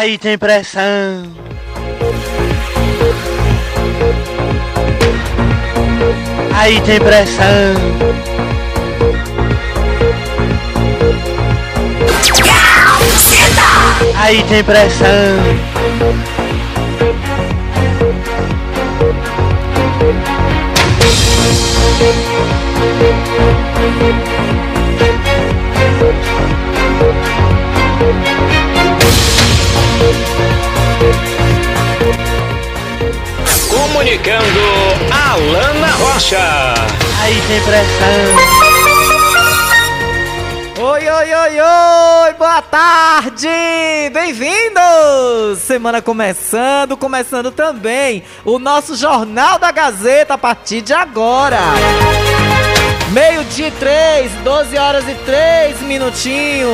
Aí tem pressão. Aí tem pressão. Aí tem pressão. Comunicando Alana Rocha. Aí tem pressão. Oi, oi, oi, oi, boa tarde! Bem-vindos! Semana começando, começando também o nosso Jornal da Gazeta a partir de agora. Meio-dia e três, 12 horas e três minutinhos.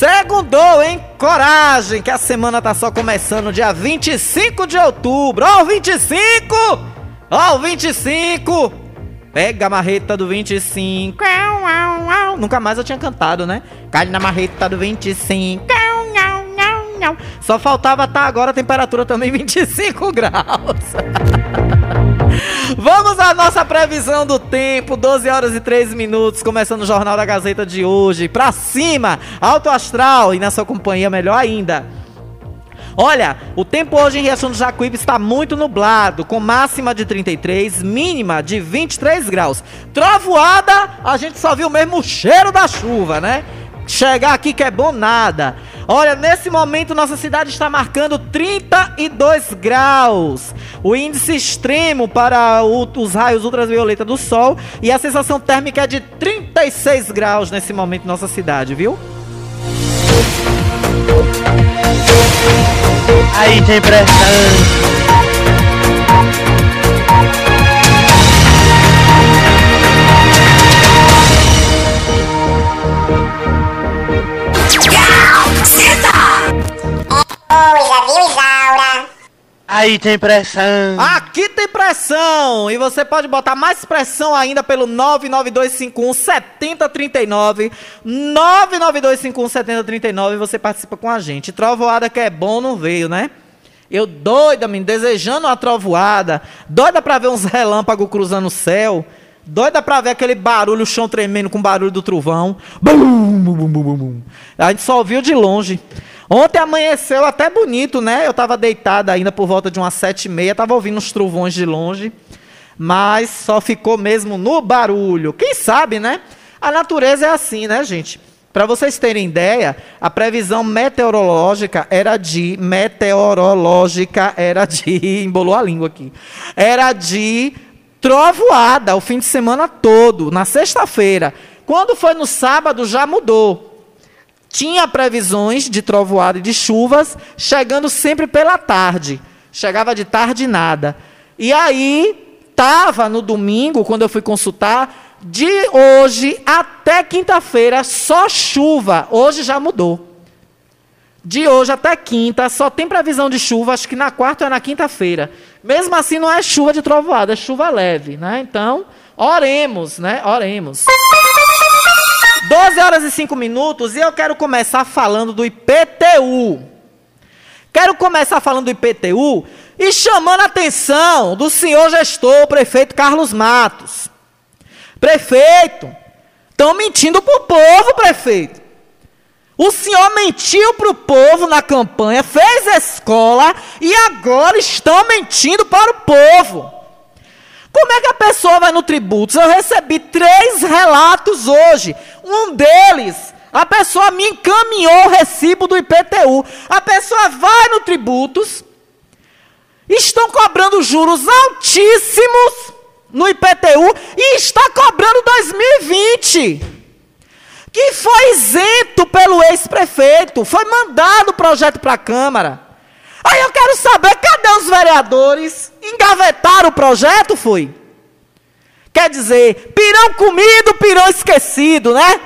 Segundou, hein? Coragem, que a semana tá só começando dia 25 de outubro. Ó, o 25! Ó, o 25! Pega a marreta do 25. Au, au, au. Nunca mais eu tinha cantado, né? Cai na marreta do 25. Au, au, au, au. Só faltava estar agora a temperatura também 25 graus. Vamos à nossa previsão do tempo, 12 horas e 3 minutos, começando o Jornal da Gazeta de hoje. Pra cima, alto astral e na sua companhia melhor ainda. Olha, o tempo hoje em Riachão do Jacuípe está muito nublado, com máxima de 33, mínima de 23 graus. Trovoada, a gente só viu mesmo o cheiro da chuva, né? Chegar aqui que é bom nada. Olha, nesse momento nossa cidade está marcando 32 graus. O índice extremo para o- os raios ultravioleta do sol e a sensação térmica é de 36 graus nesse momento nossa cidade, viu? Aí tem pressão. Aí tem pressão. Aqui tem pressão! E você pode botar mais pressão ainda pelo 99251 7039. 99251 7039 e você participa com a gente. Trovoada que é bom não veio, né? Eu doida, menino, desejando uma trovoada. Doida pra ver uns relâmpagos cruzando o céu. Doida pra ver aquele barulho, o chão tremendo com o barulho do trovão. Bum, bum, bum, bum, bum. A gente só ouviu de longe. Ontem amanheceu até bonito, né? Eu tava deitada ainda por volta de umas sete e meia, tava ouvindo os trovões de longe, mas só ficou mesmo no barulho. Quem sabe, né? A natureza é assim, né, gente? Para vocês terem ideia, a previsão meteorológica era de meteorológica era de embolou a língua aqui. Era de trovoada o fim de semana todo, na sexta-feira. Quando foi no sábado já mudou tinha previsões de trovoada e de chuvas, chegando sempre pela tarde. Chegava de tarde nada. E aí, estava no domingo, quando eu fui consultar, de hoje até quinta-feira, só chuva. Hoje já mudou. De hoje até quinta, só tem previsão de chuva, acho que na quarta ou na quinta-feira. Mesmo assim, não é chuva de trovoada, é chuva leve, né? Então, oremos, né? Oremos. 12 horas e 5 minutos e eu quero começar falando do IPTU. Quero começar falando do IPTU e chamando a atenção do senhor gestor, o prefeito Carlos Matos. Prefeito, estão mentindo pro povo, prefeito. O senhor mentiu para o povo na campanha, fez escola e agora estão mentindo para o povo. Como é que a pessoa vai no tributos? Eu recebi três relatos hoje. Um deles, a pessoa me encaminhou o recibo do IPTU. A pessoa vai no tributos, estão cobrando juros altíssimos no IPTU e está cobrando 2020 que foi isento pelo ex-prefeito, foi mandado o projeto para a Câmara. Aí eu quero saber, cadê os vereadores? Engavetaram o projeto, foi? Quer dizer, pirão comido, pirão esquecido, né?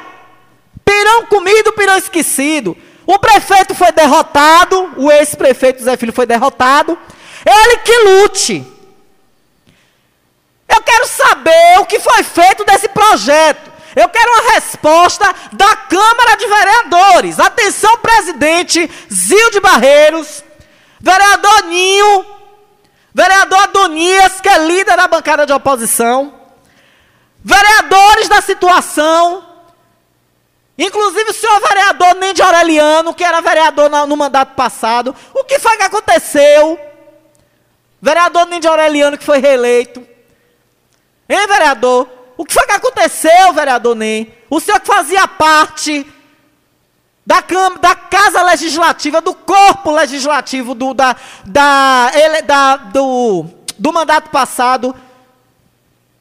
Pirão comido, pirão esquecido. O prefeito foi derrotado, o ex-prefeito Zé Filho foi derrotado. Ele que lute. Eu quero saber o que foi feito desse projeto. Eu quero uma resposta da Câmara de Vereadores. Atenção, presidente Zil de Barreiros, vereador Ninho, vereador Adonias, que é líder da bancada de oposição, vereadores da situação, inclusive o senhor vereador Nendi Aureliano, que era vereador no, mandato passado. O que foi que aconteceu? Vereador Nendi Aureliano, que foi reeleito. Hein, vereador? O que foi que aconteceu, vereador Ney? O senhor que fazia parte da, da Casa Legislativa, do corpo legislativo do, da, da, ele, da, do, do mandato passado,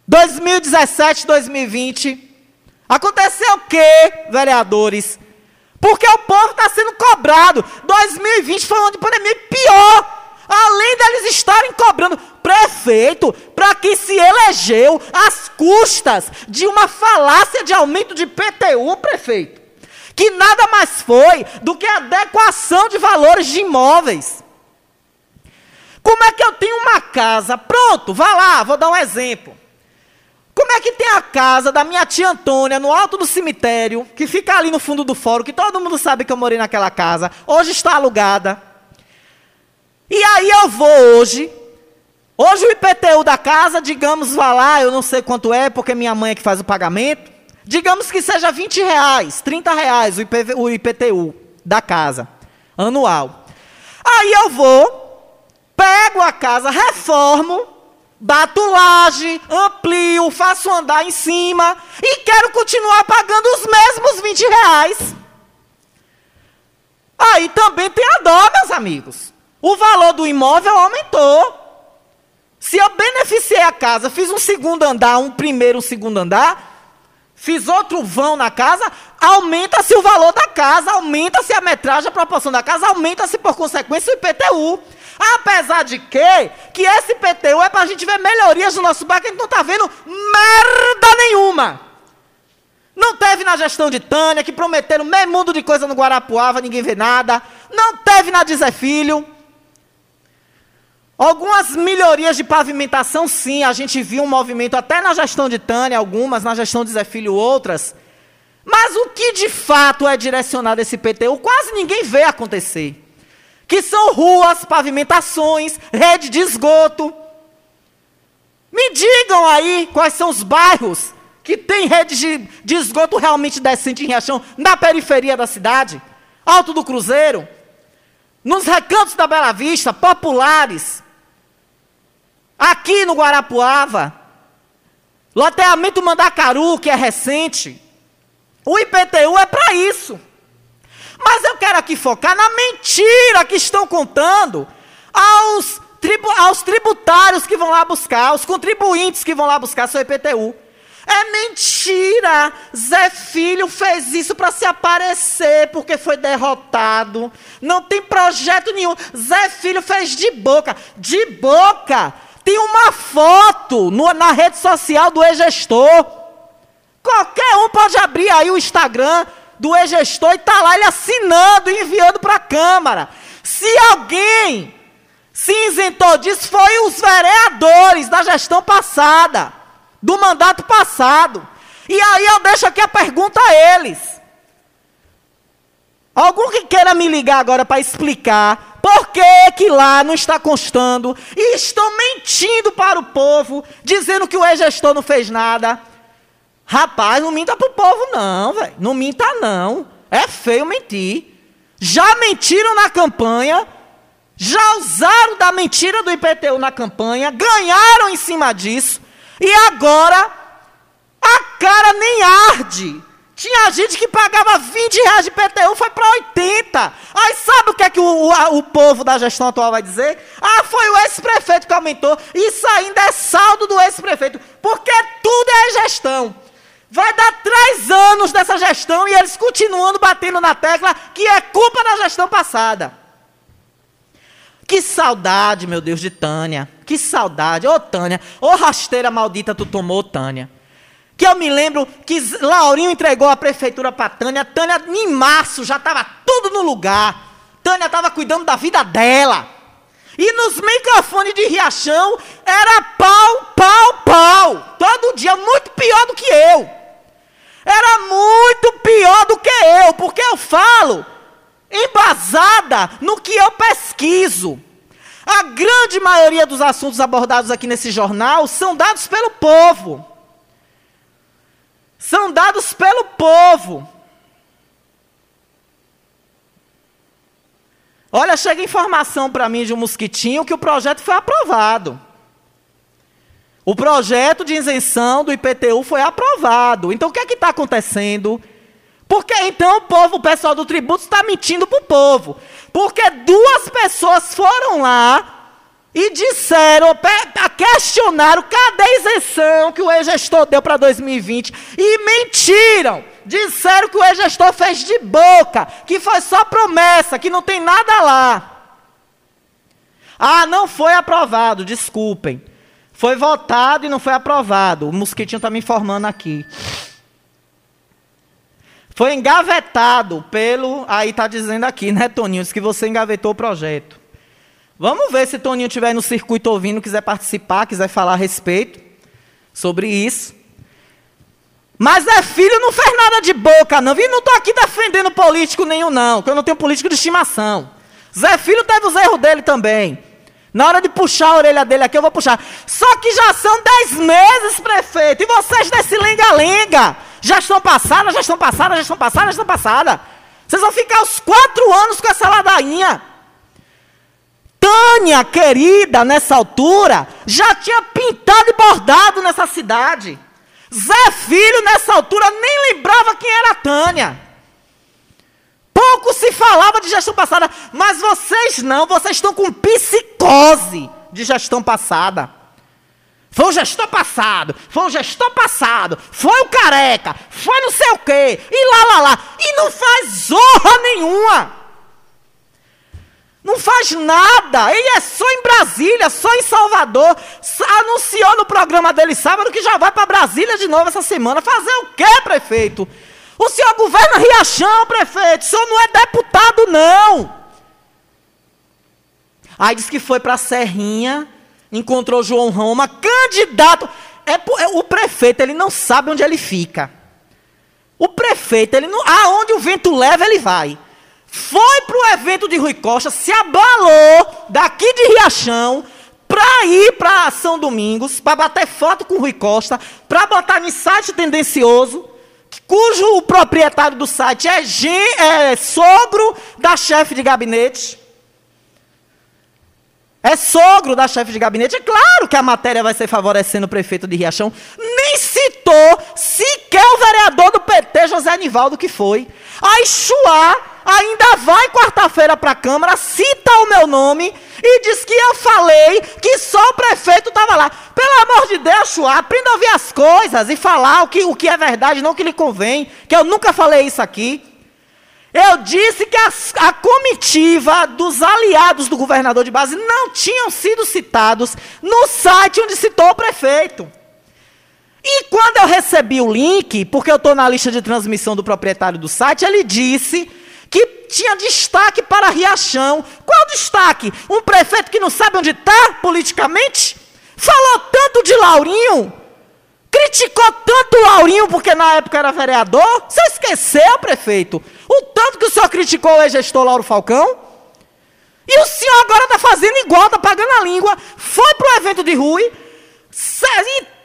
2017, 2020. Aconteceu o quê, vereadores? Porque o povo está sendo cobrado. 2020 foi um ano de pandemia pior. Além deles estarem cobrando prefeito para que se elegeu às custas de uma falácia de aumento de PTU, prefeito. Que nada mais foi do que adequação de valores de imóveis. Como é que eu tenho uma casa? Pronto, vá lá, vou dar um exemplo. Como é que tem a casa da minha tia Antônia no alto do cemitério, que fica ali no fundo do fórum, que todo mundo sabe que eu morei naquela casa, hoje está alugada. E aí eu vou hoje. Hoje o IPTU da casa, digamos, vá lá, eu não sei quanto é, porque minha mãe é que faz o pagamento. Digamos que seja 20 reais, 30 reais o, IPV, o IPTU da casa, anual. Aí eu vou, pego a casa, reformo, bato laje, amplio, faço andar em cima e quero continuar pagando os mesmos 20 reais. Aí também tem a dó, meus amigos. O valor do imóvel aumentou. Se eu beneficiei a casa, fiz um segundo andar, um primeiro, um segundo andar, fiz outro vão na casa, aumenta-se o valor da casa, aumenta-se a metragem, a proporção da casa, aumenta-se por consequência o IPTU. Apesar de que, que esse IPTU é para a gente ver melhorias no nosso bairro, que a gente não está vendo merda nenhuma. Não teve na gestão de Tânia, que prometeram meio mundo de coisa no Guarapuava, ninguém vê nada. Não teve na Zé Filho. Algumas melhorias de pavimentação, sim, a gente viu um movimento até na gestão de Tânia, algumas, na gestão de Zé Filho, outras. Mas o que de fato é direcionado esse PTU, quase ninguém vê acontecer. Que são ruas, pavimentações, rede de esgoto. Me digam aí quais são os bairros que tem rede de, de esgoto realmente decente em Riachão, na periferia da cidade. Alto do Cruzeiro, nos recantos da Bela Vista, populares. Aqui no Guarapuava, loteamento Mandacaru, que é recente, o IPTU é para isso. Mas eu quero aqui focar na mentira que estão contando aos, tribu aos tributários que vão lá buscar, aos contribuintes que vão lá buscar seu IPTU. É mentira! Zé Filho fez isso para se aparecer porque foi derrotado. Não tem projeto nenhum. Zé Filho fez de boca. De boca! Tem uma foto no, na rede social do ex-gestor. Qualquer um pode abrir aí o Instagram do ex-gestor e tá lá ele assinando e enviando para a Câmara. Se alguém se isentou disso, foi os vereadores da gestão passada, do mandato passado. E aí eu deixo aqui a pergunta a eles. Algum que queira me ligar agora para explicar por que, que lá não está constando? E estão mentindo para o povo, dizendo que o ex-gestor não fez nada. Rapaz, não minta para o povo, não, velho. Não minta, não. É feio mentir. Já mentiram na campanha, já usaram da mentira do IPTU na campanha, ganharam em cima disso, e agora a cara nem arde. Tinha gente que pagava 20 reais de IPTU, foi para 80. Aí sabe o que é que o, o, o povo da gestão atual vai dizer? Ah, foi o ex-prefeito que aumentou. Isso ainda é saldo do ex-prefeito, porque tudo é gestão. Vai dar três anos dessa gestão e eles continuando batendo na tecla que é culpa da gestão passada. Que saudade, meu Deus, de Tânia. Que saudade. Ô, Tânia. Ô, rasteira maldita tu tomou, Tânia. Que eu me lembro que Laurinho entregou a prefeitura para Tânia. Tânia, em março, já estava tudo no lugar. Tânia estava cuidando da vida dela. E nos microfones de Riachão era pau, pau, pau. Todo dia, muito pior do que eu. Era muito pior do que eu, porque eu falo embasada no que eu pesquiso. A grande maioria dos assuntos abordados aqui nesse jornal são dados pelo povo. São dados pelo povo. Olha, chega informação para mim de um mosquitinho que o projeto foi aprovado. O projeto de isenção do IPTU foi aprovado. Então o que é que está acontecendo? Porque então o povo, o pessoal do tributo está mentindo para o povo. Porque duas pessoas foram lá e disseram, questionaram cadê a isenção que o ex-gestor deu para 2020 e mentiram. Disseram que o ex-gestor fez de boca, que foi só promessa, que não tem nada lá. Ah, não foi aprovado, desculpem. Foi votado e não foi aprovado. O Mosquitinho está me informando aqui. Foi engavetado pelo. Aí está dizendo aqui, né, Toninho? Diz que você engavetou o projeto. Vamos ver se Toninho estiver no circuito ouvindo, quiser participar, quiser falar a respeito sobre isso. Mas é filho não fez nada de boca, não. E não estou aqui defendendo político nenhum, não, porque eu não tenho político de estimação. Zé Filho teve os erros dele também. Na hora de puxar a orelha dele aqui, eu vou puxar. Só que já são dez meses, prefeito. E vocês desse lenga-lenga. Já estão passadas, já estão passadas, já estão passadas, já estão passadas. Vocês vão ficar os quatro anos com essa ladainha. Tânia, querida, nessa altura, já tinha pintado e bordado nessa cidade. Zé Filho, nessa altura, nem lembrava quem era Tânia. Pouco se falava de gestão passada, mas vocês não, vocês estão com psicose de gestão passada. Foi o gestor passado, foi o gestor passado, foi o careca, foi não sei o quê, e lá, lá, lá. E não faz zorra nenhuma. Não faz nada. Ele é só em Brasília, só em Salvador. Anunciou no programa dele sábado que já vai para Brasília de novo essa semana. Fazer o quê, prefeito? O senhor governa Riachão, prefeito. O senhor não é deputado, não. Aí disse que foi para Serrinha, encontrou João Roma, candidato. É, é, o prefeito, ele não sabe onde ele fica. O prefeito, ele não. Aonde o vento leva, ele vai. Foi para o evento de Rui Costa, se abalou daqui de Riachão para ir para São Domingos, para bater foto com Rui Costa, para botar no site tendencioso cujo proprietário do site é, é sogro da chefe de gabinete. É sogro da chefe de gabinete. É claro que a matéria vai ser favorecendo o prefeito de Riachão. Nem citou sequer o vereador do PT, José Anivaldo, que foi. A Chuá ainda vai quarta-feira para a Câmara, cita o meu nome e diz que eu falei que só o prefeito estava lá. Pelo amor de Deus, Chua, aprenda a ouvir as coisas e falar o que, o que é verdade, não o que lhe convém, que eu nunca falei isso aqui. Eu disse que a, comitiva dos aliados do governador de base não tinham sido citados no site onde citou o prefeito. E quando eu recebi o link, porque eu estou na lista de transmissão do proprietário do site, ele disse que tinha destaque para Riachão. Qual destaque? Um prefeito que não sabe onde está politicamente? Falou tanto de Laurinho? Criticou tanto o Laurinho porque na época era vereador? Você esqueceu, prefeito? O tanto que o senhor criticou o ex-gestor Lauro Falcão? E o senhor agora está fazendo igual, está pagando a língua. Foi para o evento de Rui e está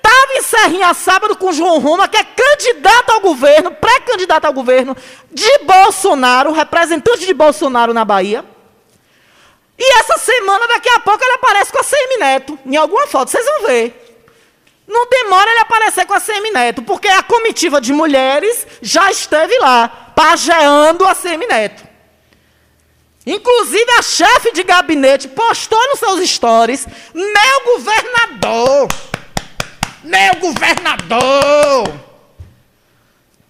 Tava em Serrinha sábado com João Roma, que é candidato ao governo, pré-candidato ao governo de Bolsonaro, representante de Bolsonaro na Bahia. E essa semana, daqui a pouco, ele aparece com a Semineto, em alguma foto, vocês vão ver. Não demora ele aparecer com a Semineto, porque a comitiva de mulheres já esteve lá, pageando a Semineto. Inclusive a chefe de gabinete postou nos seus stories, meu governador, meu governador.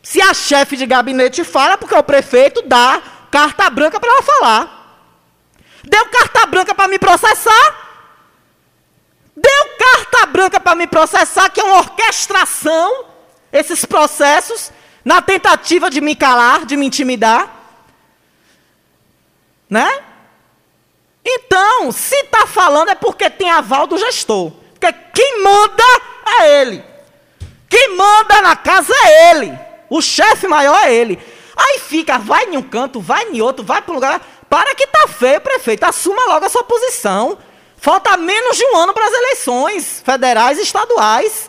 Se a chefe de gabinete fala, porque o prefeito dá carta branca para ela falar. Deu carta branca para me processar? Deu carta branca para me processar, que é uma orquestração, esses processos, na tentativa de me calar, de me intimidar. Né? Então, se está falando é porque tem aval do gestor. Porque quem manda é ele. Quem manda na casa é ele. O chefe maior é ele. Aí fica, vai em um canto, vai em outro, vai para um lugar. Para que tá feio, prefeito. Assuma logo a sua posição. Falta menos de um ano para as eleições federais e estaduais.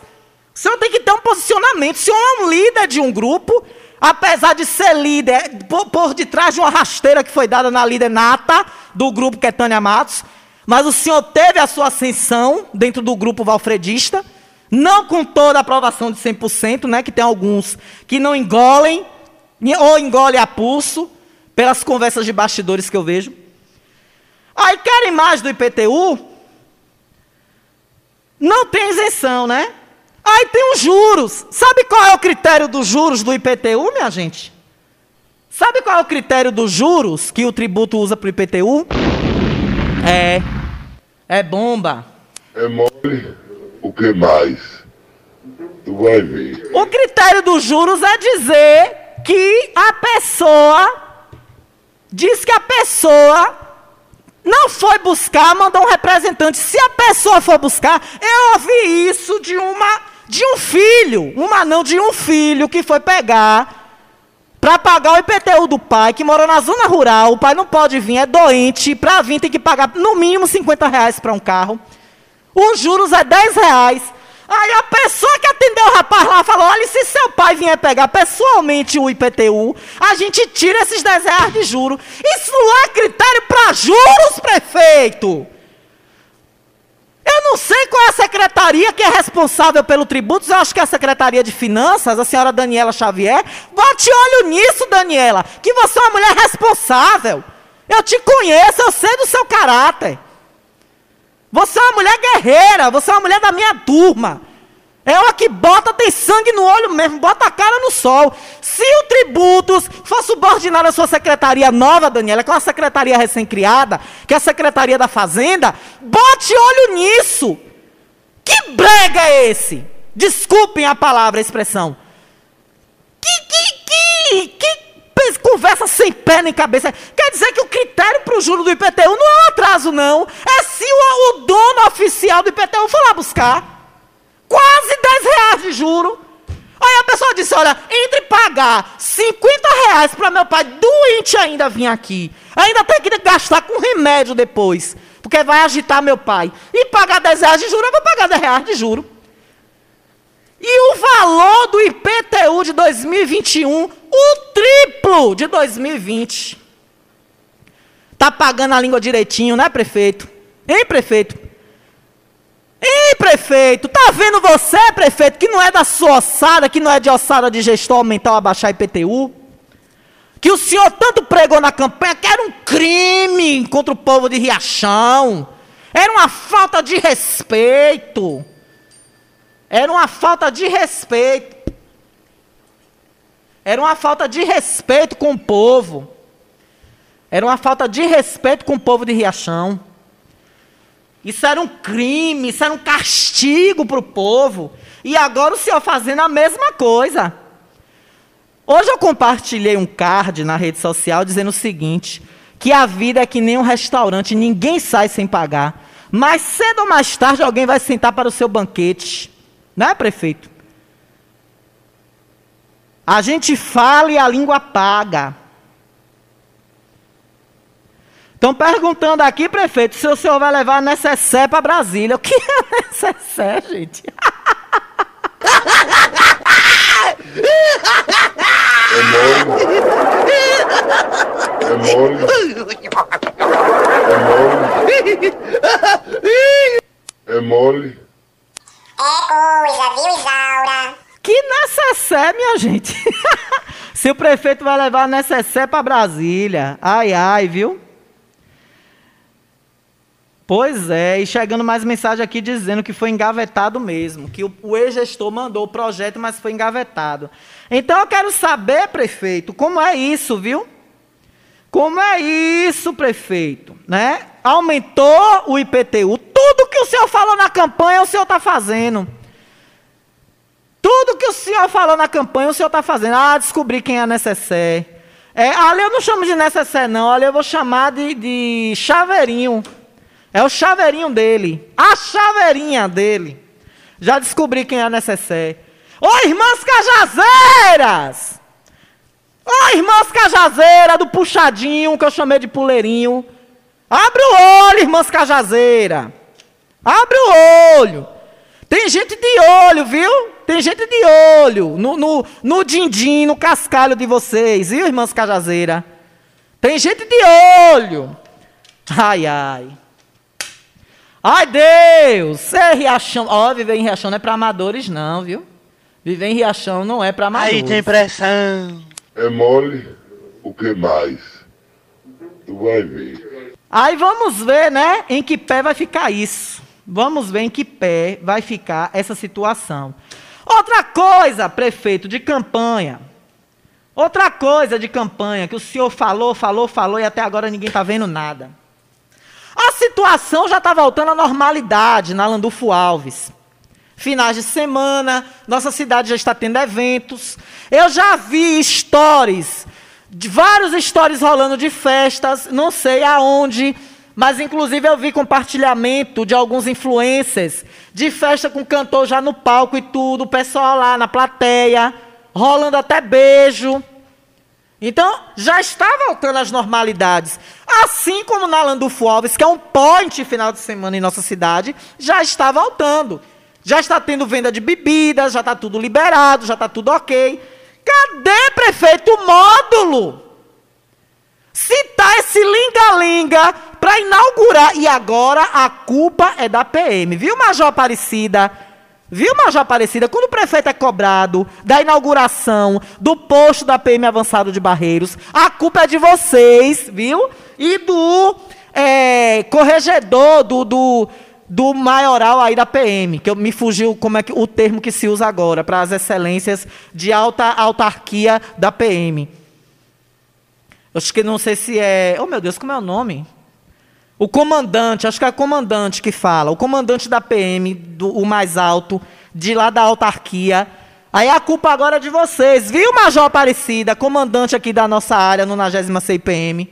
O senhor tem que ter um posicionamento. O senhor é um líder de um grupo, apesar de ser líder por, por detrás de uma rasteira que foi dada na líder nata do grupo que é Tânia Matos. Mas o senhor teve a sua ascensão dentro do grupo valfredista, não com toda a aprovação de 100%, né, que tem alguns que não engolem, ou engolem a pulso, pelas conversas de bastidores que eu vejo. Aí querem mais do IPTU? Não tem isenção, né? Aí tem os juros. Sabe qual é o critério dos juros do IPTU, minha gente? Sabe qual é o critério dos juros que o tributo usa para o IPTU? É. É bomba. É mole. O que mais? Tu vai ver. O critério dos juros é dizer que a pessoa. Diz que a pessoa não foi buscar, mandou um representante. Se a pessoa for buscar, eu ouvi isso de uma de um filho, uma não de um filho que foi pegar para pagar o IPTU do pai, que mora na zona rural, o pai não pode vir, é doente, para vir tem que pagar no mínimo 50 reais para um carro. Os juros é 10 reais. Aí a pessoa que atendeu o rapaz lá falou: olha, se seu pai vier pegar pessoalmente o IPTU, a gente tira esses 10 reais de juro. Isso não é critério para juros, prefeito. Eu não sei qual é a secretaria que é responsável pelo tributos, eu acho que é a Secretaria de Finanças, a senhora Daniela Xavier. Bote olho nisso, Daniela, que você é uma mulher responsável. Eu te conheço, eu sei do seu caráter. Você é uma mulher guerreira, você é uma mulher da minha turma. É uma que bota, tem sangue no olho mesmo, bota a cara no sol. Se o Tributos for subordinado à sua secretaria nova, Daniela, que é uma secretaria recém-criada, que é a Secretaria da Fazenda, bote olho nisso. Que brega é esse? Desculpem a palavra, a expressão. Que, que, que, que conversa sem pé nem cabeça. Quer dizer que o critério para o juro do IPTU não é um atraso, não. É se o, o dono oficial do IPTU for lá buscar. Quase 10 reais de juro. Aí a pessoa disse: olha, entre pagar 50 reais para meu pai doente ainda vir aqui, ainda tem que gastar com remédio depois, porque vai agitar meu pai, e pagar 10 reais de juro, eu vou pagar 10 reais de juro. E o valor do IPTU de 2021, o triplo de 2020. Tá pagando a língua direitinho, né, prefeito? Hein, prefeito? Ih, prefeito, tá vendo você, prefeito, que não é da sua ossada, que não é de ossada de gestor aumentar ou abaixar IPTU? Que o senhor tanto pregou na campanha que era um crime contra o povo de Riachão. Era uma falta de respeito. Era uma falta de respeito. Era uma falta de respeito com o povo. Era uma falta de respeito com o povo de Riachão. Isso era um crime, isso era um castigo para o povo. E agora o senhor fazendo a mesma coisa. Hoje eu compartilhei um card na rede social dizendo o seguinte: que a vida é que nem um restaurante, ninguém sai sem pagar. Mas cedo ou mais tarde alguém vai sentar para o seu banquete. Não é, prefeito? A gente fala e a língua paga. Estão perguntando aqui, prefeito, se o senhor vai levar a necessaire para Brasília. O que é necessaire, gente? É mole. É mole. É mole. É mole. Viu, Isaura? Que necessé, minha gente. Se o prefeito vai levar necessé para Brasília. Ai, ai, viu? Pois é, e chegando mais mensagem aqui dizendo que foi engavetado mesmo, que o, o ex-gestor mandou o projeto, mas foi engavetado. Então eu quero saber, prefeito, como é isso, viu? Como é isso, prefeito? Né? Aumentou o IPTU. Tudo que o senhor falou na campanha, o senhor está fazendo. Tudo que o senhor falou na campanha, o senhor está fazendo. Ah, descobri quem é a necessaire. É, ali eu não chamo de necessaire, não. Ali eu vou chamar de, de chaveirinho. É o chaveirinho dele. A chaveirinha dele. Já descobri quem é a necessaire. Ô, irmãs cajazeiras! Ô, irmãs cajazeiras do puxadinho, que eu chamei de puleirinho. Abre o olho, irmãs cajazeira. Abre o olho. Tem gente de olho, viu? Tem gente de olho no, no, no din-din, no cascalho de vocês, viu, irmãs cajazeira? Tem gente de olho. Ai, ai. Ai, Deus! É Riachão. Ó, viver em Riachão não é para amadores, não, viu? Viver em Riachão não é para amadores. Aí tem pressão. É mole. O que mais? Tu vai ver. Aí vamos ver, né, em que pé vai ficar isso. Vamos ver em que pé vai ficar essa situação. Outra coisa, prefeito, de campanha. Outra coisa de campanha que o senhor falou, falou, falou e até agora ninguém está vendo nada. A situação já está voltando à normalidade na Landulfo Alves. Finais de semana, nossa cidade já está tendo eventos. Eu já vi stories, vários stories rolando de festas, não sei aonde, mas inclusive eu vi compartilhamento de alguns influencers de festa com cantor já no palco e tudo, o pessoal lá na plateia, rolando até beijo. Então, já está voltando às normalidades. Assim como na Landulfo Alves, que é um point final de semana em nossa cidade, já está voltando. Já está tendo venda de bebidas, já está tudo liberado, já está tudo ok. Cadê, prefeito, o módulo? Tá esse linga-linga para inaugurar. E agora a culpa é da PM, viu, Major Aparecida? Viu, Major Aparecida? Quando o prefeito é cobrado da inauguração do posto da PM Avançado de Barreiros, a culpa é de vocês, viu? E do é, corregedor, do, do, do maioral aí da PM, que eu, me fugiu como é que, o termo que se usa agora, para as excelências de alta autarquia da PM. Acho que não sei se é. Oh, meu Deus, como é o nome? O comandante, acho que é o comandante que fala, o comandante da PM, do, o mais alto, de lá da autarquia. Aí a culpa agora é de vocês, viu, Major Aparecida, comandante aqui da nossa área, no 90 CIPM.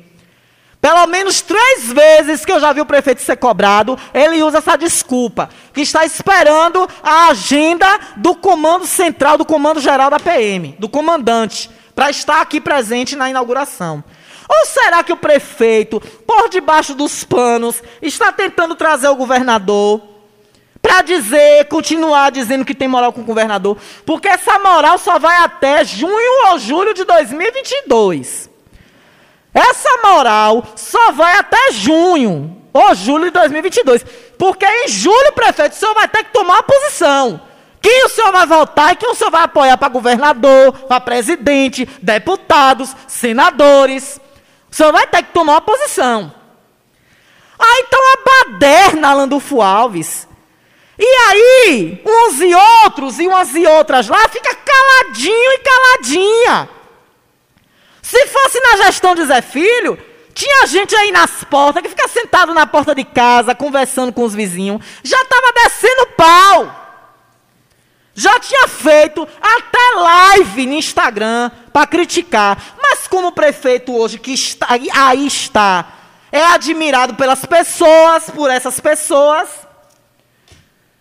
Pelo menos três vezes que eu já vi o prefeito ser cobrado, ele usa essa desculpa, que está esperando a agenda do comando central, do comando geral da PM, do comandante, para estar aqui presente na inauguração. Ou será que o prefeito, por debaixo dos panos, está tentando trazer o governador para dizer, continuar dizendo que tem moral com o governador? Porque essa moral só vai até junho ou julho de 2022. Essa moral só vai até junho ou julho de 2022. Porque em julho, prefeito, o senhor vai ter que tomar uma posição. Quem o senhor vai votar e quem o senhor vai apoiar para governador, para presidente, deputados, senadores. O senhor vai ter que tomar uma posição. Aí então a baderna Landulfo Alves. E aí, uns e outros, e umas e outras lá, fica caladinho e caladinha. Se fosse na gestão de Zé Filho, tinha gente aí nas portas que fica sentado na porta de casa, conversando com os vizinhos. Já estava descendo pau. Já tinha feito até live no Instagram para criticar. Mas como o prefeito hoje, que está, aí está, é admirado pelas pessoas, por essas pessoas.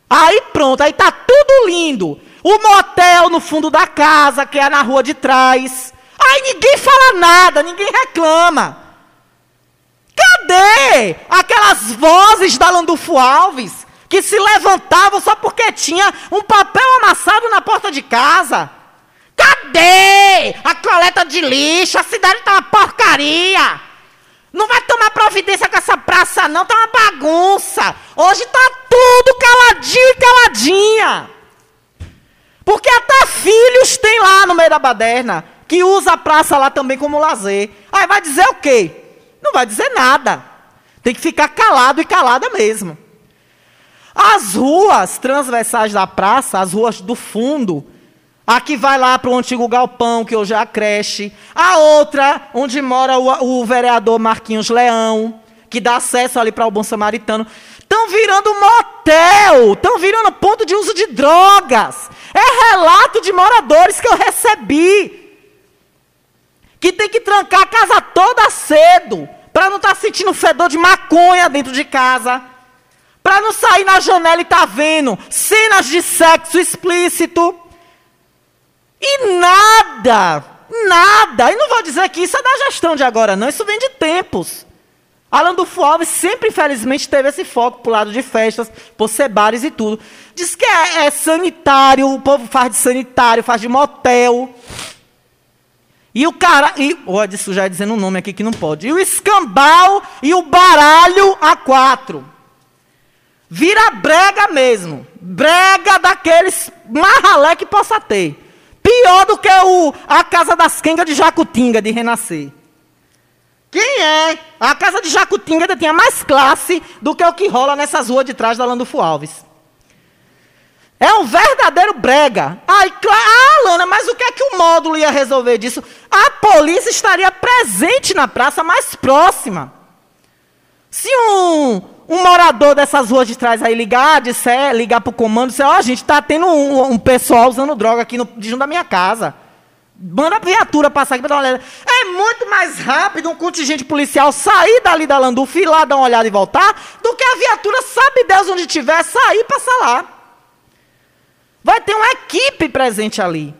Aí pronto, aí tá tudo lindo. O motel no fundo da casa, que é na rua de trás. Aí ninguém fala nada, ninguém reclama. Cadê aquelas vozes da Landulfo Alves que se levantavam só porque tinha um papel amassado na porta de casa? Cadê a coleta de lixo? A cidade tá uma porcaria. Não vai tomar providência com essa praça, não, tá uma bagunça. Hoje tá tudo caladinho e caladinha. Porque até filhos tem lá no meio da baderna, que usa a praça lá também como lazer. Aí vai dizer o quê? Não vai dizer nada. Tem que ficar calado e calada mesmo. As ruas transversais da praça, as ruas do fundo, a que vai lá para o antigo galpão, que hoje é a creche. A outra, onde mora o, o vereador Marquinhos Leão, que dá acesso ali para o Bom Samaritano. Estão virando motel, estão virando ponto de uso de drogas. É relato de moradores que eu recebi. Que tem que trancar a casa toda cedo, para não estar tá sentindo fedor de maconha dentro de casa. Para não sair na janela e tá vendo cenas de sexo explícito. E nada, nada. E não vou dizer que isso é da gestão de agora, não. Isso vem de tempos. Alan do Alves sempre, infelizmente, teve esse foco pro lado de festas, por ser bares e tudo. Diz que é, é sanitário, o povo faz de sanitário, faz de motel. E o cara. E, oh, isso já é dizendo um nome aqui que não pode. E o escambau e o baralho a quatro. Vira brega mesmo. Brega daqueles marralé que possa ter. Pior do que o, a casa das quengas de Jacutinga, de Renascer. Quem é? A casa de Jacutinga ainda tinha mais classe do que o que rola nessas ruas de trás da Landulfo Alves. É um verdadeiro brega. Ai, ah, Lana, mas o que é que o módulo ia resolver disso? A polícia estaria presente na praça mais próxima. Se um, um morador dessas ruas de trás aí ligar, disser, ligar para o comando, disser, ó, oh, a gente está tendo um, um, pessoal usando droga aqui no, junto da minha casa. Manda a viatura passar aqui para dar uma olhada. É muito mais rápido um contingente policial sair dali da Landulf, ir lá dar uma olhada e voltar, do que a viatura, sabe Deus onde estiver, sair e passar lá. Vai ter uma equipe presente ali.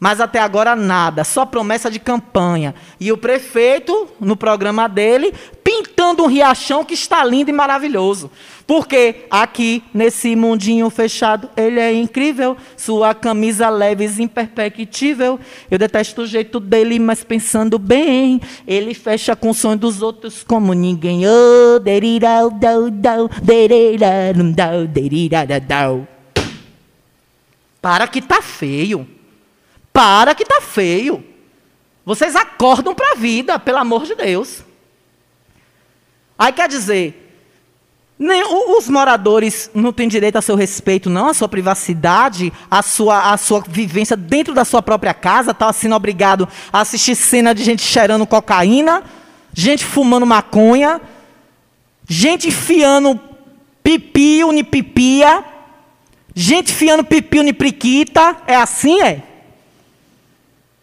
Mas até agora nada, só promessa de campanha. E o prefeito, no programa dele, pintando um riachão que está lindo e maravilhoso. Porque aqui, nesse mundinho fechado, ele é incrível. Sua camisa leve e imperceptível. Eu detesto o jeito dele, mas pensando bem, ele fecha com o sonho dos outros como ninguém. Oh, Para que tá feio. Para que tá feio. Vocês acordam para a vida, pelo amor de Deus. Aí quer dizer, nem, os moradores não têm direito a seu respeito, não, a sua privacidade, a sua, a sua vivência dentro da sua própria casa, está sendo obrigado a assistir cena de gente cheirando cocaína, gente fumando maconha, gente enfiando pipi, unipipia, gente enfiando pipi, unipriquita. É assim, é?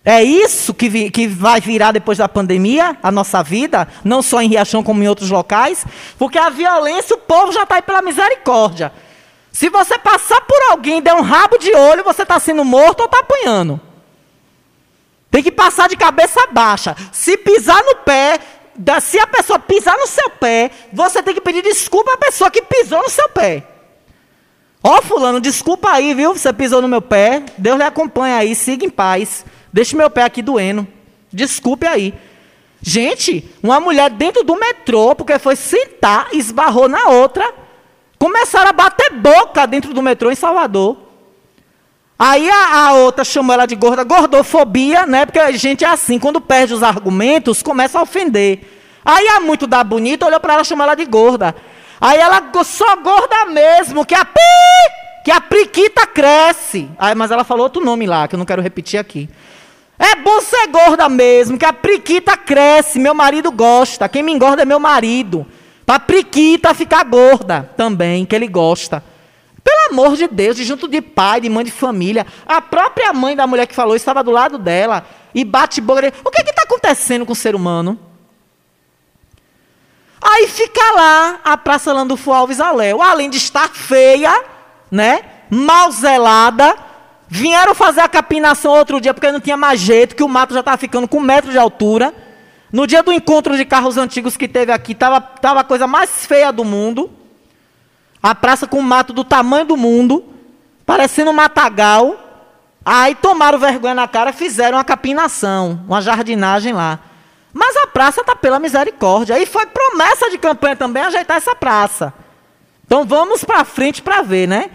É isso que, vi, que vai virar depois da pandemia, a nossa vida, não só em Riachão como em outros locais, porque a violência, o povo já está aí pela misericórdia. Se você passar por alguém e der um rabo de olho, você está sendo morto ou está apanhando. Tem que passar de cabeça baixa. Se pisar no pé, se a pessoa pisar no seu pé, você tem que pedir desculpa à pessoa que pisou no seu pé. Ó, oh, fulano, desculpa aí, viu? Você pisou no meu pé. Deus lhe acompanha aí, siga em paz. Deixe meu pé aqui doendo. Desculpe aí. Gente, uma mulher dentro do metrô, porque foi sentar, esbarrou na outra, começaram a bater boca dentro do metrô em Salvador. Aí a, a, outra chamou ela de gorda, gordofobia, né? Porque a gente é assim, quando perde os argumentos, começa a ofender. Aí a muito da bonita olhou para ela e chamou ela de gorda. Aí ela, só gorda mesmo, que a pi, que a priquita cresce. Aí, mas ela falou outro nome lá, que eu não quero repetir aqui. É bom ser gorda mesmo, que a priquita cresce, meu marido gosta. Quem me engorda é meu marido. A priquita ficar gorda também, que ele gosta. Pelo amor de Deus, de junto de pai, de mãe de família. A própria mãe da mulher que falou estava do lado dela e bate boca. O que está acontecendo com o ser humano? Aí fica lá a Praça Landulfo Alves Aléu. Além de estar feia, né? Mal zelada Vieram fazer a capinação outro dia porque não tinha mais jeito, que o mato já estava ficando com um metro de altura. No dia do encontro de carros antigos que teve aqui, estava tava a coisa mais feia do mundo. A praça com o mato do tamanho do mundo, parecendo um matagal. Aí tomaram vergonha na cara, fizeram uma capinação, uma jardinagem lá. Mas a praça tá pela misericórdia. Aí foi promessa de campanha também ajeitar essa praça. Então vamos pra frente pra ver, né?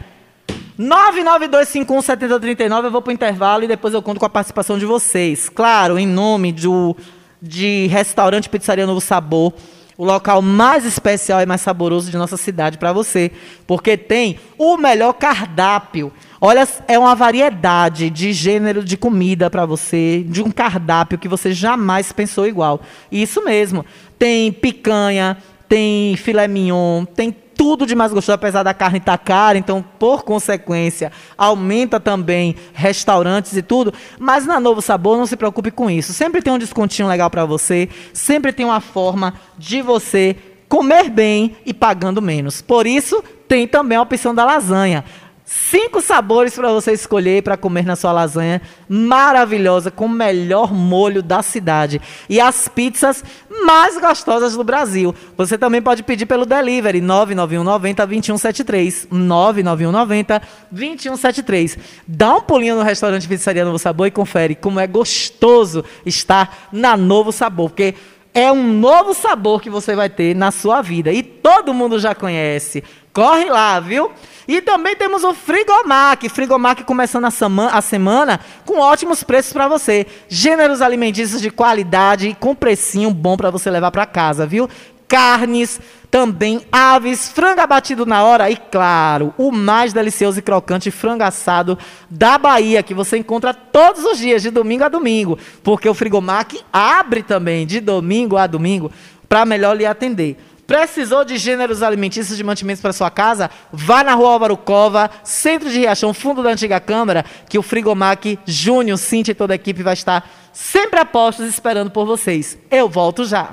992517039, eu vou pro intervalo e depois eu conto com a participação de vocês. Claro, em nome do, de Restaurante Pizzaria Novo Sabor, o local mais especial e mais saboroso de nossa cidade para você, porque tem o melhor cardápio. Olha, é uma variedade de gênero de comida para você, de um cardápio que você jamais pensou igual. Isso mesmo. Tem picanha, tem filé mignon, tem tudo de mais gostoso, apesar da carne estar cara, então, por consequência, aumenta também restaurantes e tudo. Mas na Novo Sabor, não se preocupe com isso. Sempre tem um descontinho legal para você, sempre tem uma forma de você comer bem e pagando menos. Por isso, tem também a opção da lasanha. Cinco sabores para você escolher para comer na sua lasanha maravilhosa com o melhor molho da cidade e as pizzas mais gostosas do Brasil. Você também pode pedir pelo delivery 99190 2173 99190 2173. Dá um pulinho no restaurante Pizzaria Novo Sabor e confere como é gostoso estar na Novo Sabor, porque é um novo sabor que você vai ter na sua vida e todo mundo já conhece. Corre lá, viu? E também temos o Frigomac. Frigomac começando a, sama- a semana com ótimos preços para você. Gêneros alimentícios de qualidade e com precinho bom para você levar para casa, viu? Carnes, também aves, frango abatido na hora e, claro, o mais delicioso e crocante frango assado da Bahia, que você encontra todos os dias, de domingo a domingo. Porque o Frigomac abre também de domingo a domingo para melhor lhe atender. Precisou de gêneros alimentícios de mantimentos para sua casa? Vá na rua Álvaro Cova, centro de Riachão, fundo da antiga Câmara, que o Frigomac, Júnior, Cintia e toda a equipe vai estar sempre a postos esperando por vocês. Eu volto já.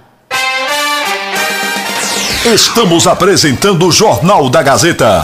Estamos apresentando o Jornal da Gazeta.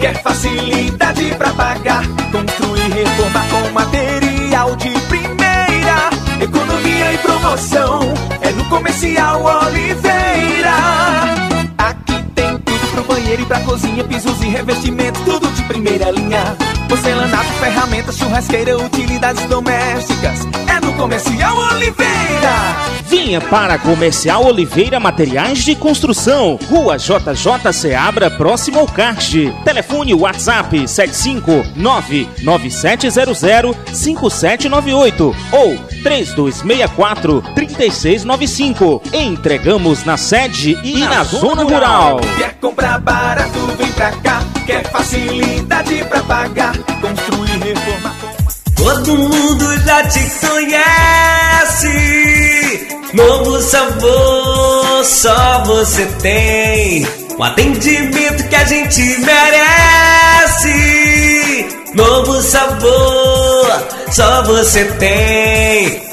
Quer facilidade pra pagar. Construir, reformar com material de primeira. Economia e promoção. É no Comercial Oliveira. Aqui tem tudo pro banheiro e pra cozinha. Pisos e revestimentos, tudo de primeira linha. Porcelanato, ferramentas, churrasqueira, utilidades domésticas. Comercial Oliveira. Vinha para Comercial Oliveira Materiais de Construção, Rua JJ Seabra, próximo ao Kart. Telefone WhatsApp 75997005798 ou 3264-3695. Entregamos na sede e na, na zona rural. Quer comprar barato, vem pra cá. Quer facilidade pra pagar, construir, reformar. Todo mundo já te conhece. Novo sabor, só você tem. O atendimento que a gente merece. Novo sabor, só você tem.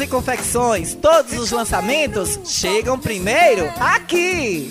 e Confecções. Todos os lançamentos chegam primeiro aqui.